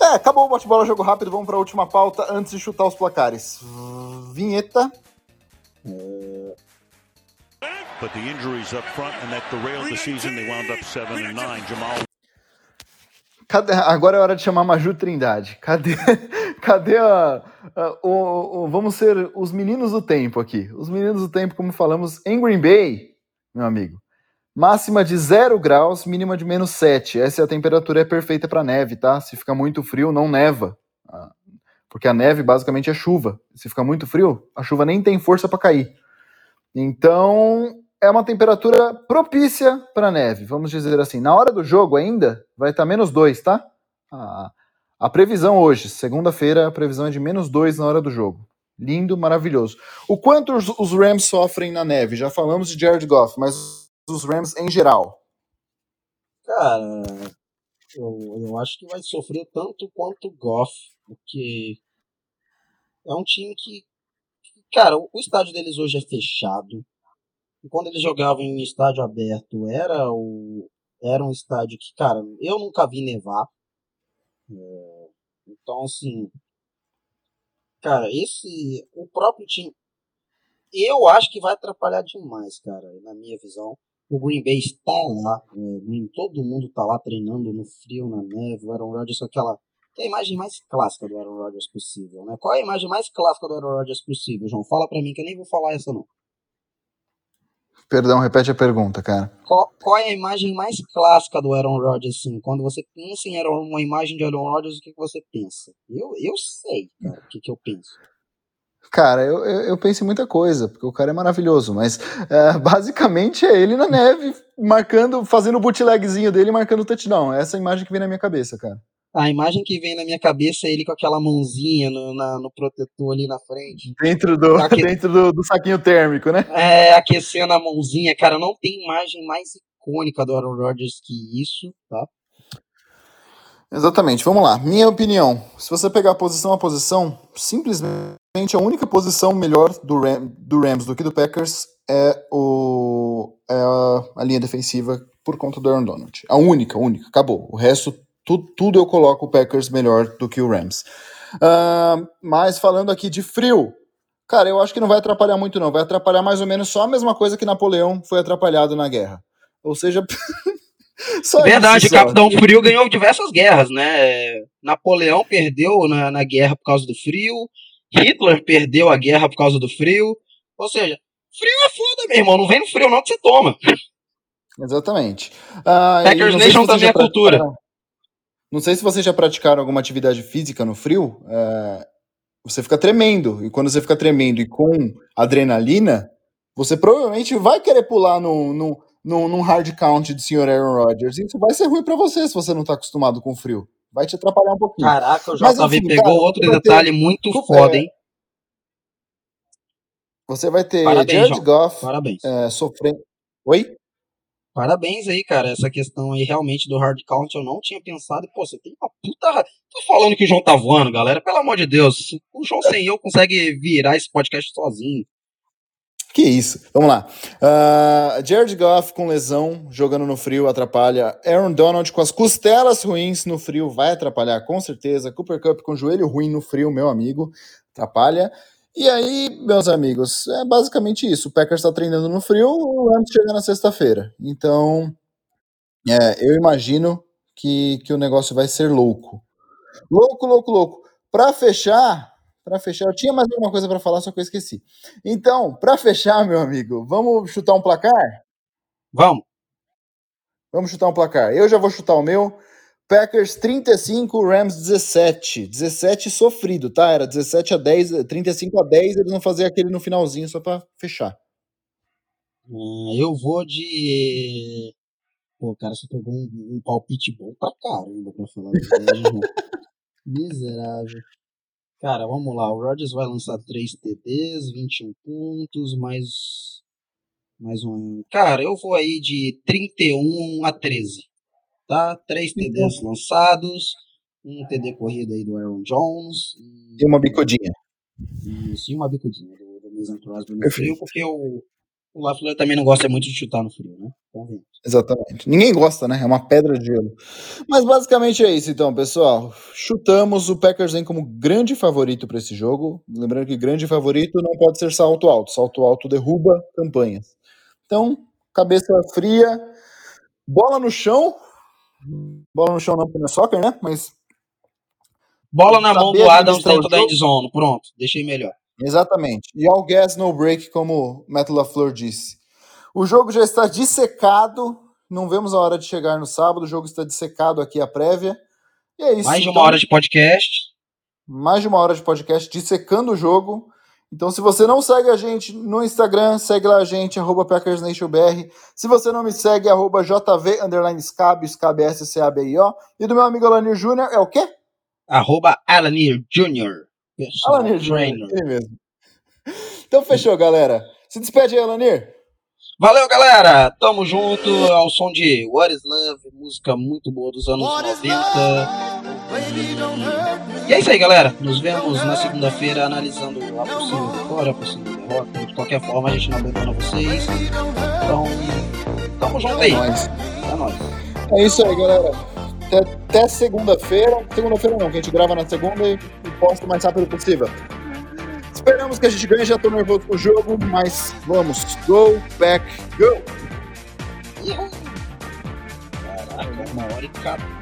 É, acabou o bate-bola, jogo rápido. Vamos para a última pauta antes de chutar os placares. Vinheta. But the injuries up front and that derailed the season. They wound up and. Jamal Cadê- Agora é hora de chamar Maju Trindade. Cadê, <laughs> cadê a, a- o, o- Vamos ser os meninos do tempo aqui. Os meninos do tempo, como falamos, em Green Bay, meu amigo. Máxima de 0 graus, mínima de menos 7. Essa é a temperatura é perfeita para neve, tá? Se fica muito frio, não neva. Ah, Porque a neve basicamente é chuva. Se fica muito frio, a chuva nem tem força para cair. Então, é uma temperatura propícia para neve, vamos dizer assim. Na hora do jogo ainda vai estar menos 2, tá? A, a previsão hoje, segunda-feira, a previsão é de menos 2 na hora do jogo. Lindo, maravilhoso. O quanto os, os Rams sofrem na neve? Já falamos de Jared Goff, mas os Rams em geral. Cara, eu, eu acho que vai sofrer tanto quanto o Goff, porque é um time que, cara, o estádio deles hoje é fechado. Quando eles jogavam em estádio aberto, era o era um estádio que, cara, eu nunca vi nevar. É, então, assim, cara, esse o próprio time eu acho que vai atrapalhar demais, cara, na minha visão. O Green Bay está lá, é, todo mundo está lá treinando no frio, na neve. O Aaron Rodgers aquela. Que é a imagem mais clássica do Aaron Rodgers possível, né? Qual é a imagem mais clássica do Aaron Rodgers possível, João? Fala pra mim que eu nem vou falar essa, não. Perdão, repete a pergunta, cara. Qual, qual é a imagem mais clássica do Aaron Rodgers, assim? Quando você pensa em Aaron, uma imagem de Aaron Rodgers, o que, que você pensa? Eu, eu sei, cara, o que, que eu penso. Cara, eu, eu, eu penso em muita coisa, porque o cara é maravilhoso, mas é, <laughs> basicamente é ele na neve, marcando, fazendo o bootlegzinho dele e marcando o touchdown. Essa é a imagem que vem na minha cabeça, cara. A imagem que vem na minha cabeça é ele com aquela mãozinha no, na- no protetor ali na frente. Dentro do, aqui. <laughs> dentro do, do saquinho térmico, né? É, aquecendo a mãozinha, cara, não tem imagem mais icônica do Aaron Rodgers que isso, tá? Exatamente, vamos lá. Minha opinião: se você pegar posição a posição, simplesmente a única posição melhor do, Ram, do Rams do que do Packers é, o, é a, a linha defensiva por conta do Aaron Donald. A única, a única, acabou. O resto, tu, tudo eu coloco o Packers melhor do que o Rams. Ah, mas falando aqui de frio, cara, eu acho que não vai atrapalhar muito, não. Vai atrapalhar mais ou menos só a mesma coisa que Napoleão foi atrapalhado na guerra. Ou seja, <laughs> só Verdade, isso. Capitão Frio ganhou diversas guerras, né? Napoleão perdeu na, na guerra por causa do frio, Hitler perdeu a guerra por causa do frio. Ou seja, frio é foda, meu irmão. Não vem no frio, não, que você toma. Exatamente. Ah, Packers Nation também é cultura. Não sei se vocês já praticaram alguma atividade física no frio. é, você fica tremendo. E quando você fica tremendo e com adrenalina, você provavelmente vai querer pular no, no, no, num hard count de Sr. Aaron Rodgers. Isso vai ser ruim pra você se você não tá acostumado com frio. Vai te atrapalhar um pouquinho. Caraca, o Mas, JV enfim, pegou cara, outro vai ter- detalhe muito Desculpa, foda, é, hein? Você vai ter Parabéns, Jared. Goff Parabéns. é, sofrendo. Oi? Parabéns aí, cara. Essa questão aí realmente do hard count eu não tinha pensado. Pô, você tem uma puta. Tô falando que o João tá voando, galera. Pelo amor de Deus. O João sem eu consegue virar esse podcast sozinho. Que isso. Vamos lá. Ah, Jared Goff com lesão, jogando no frio, atrapalha. Aaron Donald com as costelas ruins no frio, vai atrapalhar com certeza. Cooper Cup com joelho ruim no frio, meu amigo, atrapalha. E aí, meus amigos, é basicamente isso. O Packers está treinando no frio, o Rams chega na sexta-feira. Então, é, eu imagino que, que o negócio vai ser louco. Louco, louco, louco. Para fechar, para fechar, eu tinha mais alguma coisa para falar, só que eu esqueci. Então, para fechar, meu amigo, vamos chutar um placar? Vamos. Vamos chutar um placar. Eu já vou chutar o meu. Packers 35, Rams 17. 17 sofrido, tá? Era 17 a 10, 35 a 10, eles vão fazer aquele no finalzinho só para fechar. Ah, eu vou de. Pô, cara, você pegou um, um palpite bom pra caramba pra falar a João. <laughs> Miserável. Cara, vamos lá. O Rodgers vai lançar 3 TDs, 21 pontos, mais. Mais um. Cara, eu vou aí de 31 a 13. Tá? 3 TDs lançados. Um TD corrida aí do Aaron Jones. E uma bicudinha. Isso, e uma bicudinha do, do Mason Crosby no Perfeito. frio, porque o, o LaFleur também não gosta muito de chutar no frio, né? Convenhamos. Exatamente. Ninguém gosta, né? É uma pedra de gelo. Mas basicamente é isso, então, pessoal. Chutamos o Packers vem como grande favorito para esse jogo. Lembrando que grande favorito não pode ser salto alto. Salto alto derruba campanhas. Então, cabeça fria, bola no chão. Bola no chão não, porque não é soccer, né? Mas Bola na mão do Adams o dentro da endzone. Pronto, deixei melhor. Exatamente. E all gas, no break, como Matt LaFleur disse. O jogo já está dissecado. Não vemos a hora de chegar no sábado. O jogo está dissecado aqui a prévia. E é isso. Mais de uma então. hora de podcast. mais de uma hora de podcast dissecando o jogo. Então, se você não segue a gente no Instagram, segue lá a gente, arroba PackersNationBR. Se você não me segue, arroba JV, underline Scab, Scab S-C-A-B-I-O. E do meu amigo Alanir Júnior, é o quê? Arroba Alanir Jr. Personal Alanir Júnior, ele mesmo. Então, fechou, galera. Se despede aí, Alanir. Valeu, galera! Tamo junto ao som de What is Love, música muito boa dos anos 90. E é isso aí, galera. Nos vemos na segunda-feira analisando a possível vitória, a possível derrota. De qualquer forma, a gente não abandona vocês. Então, tamo junto aí. É nóis. É nóis. É isso aí, galera. Até, até segunda-feira. Segunda-feira não, que a gente grava na segunda e, e posta o mais rápido possível. Esperamos que a gente ganhe. Já tô nervoso com o jogo, mas vamos. Go, back, go! Caraca, uma hora e 14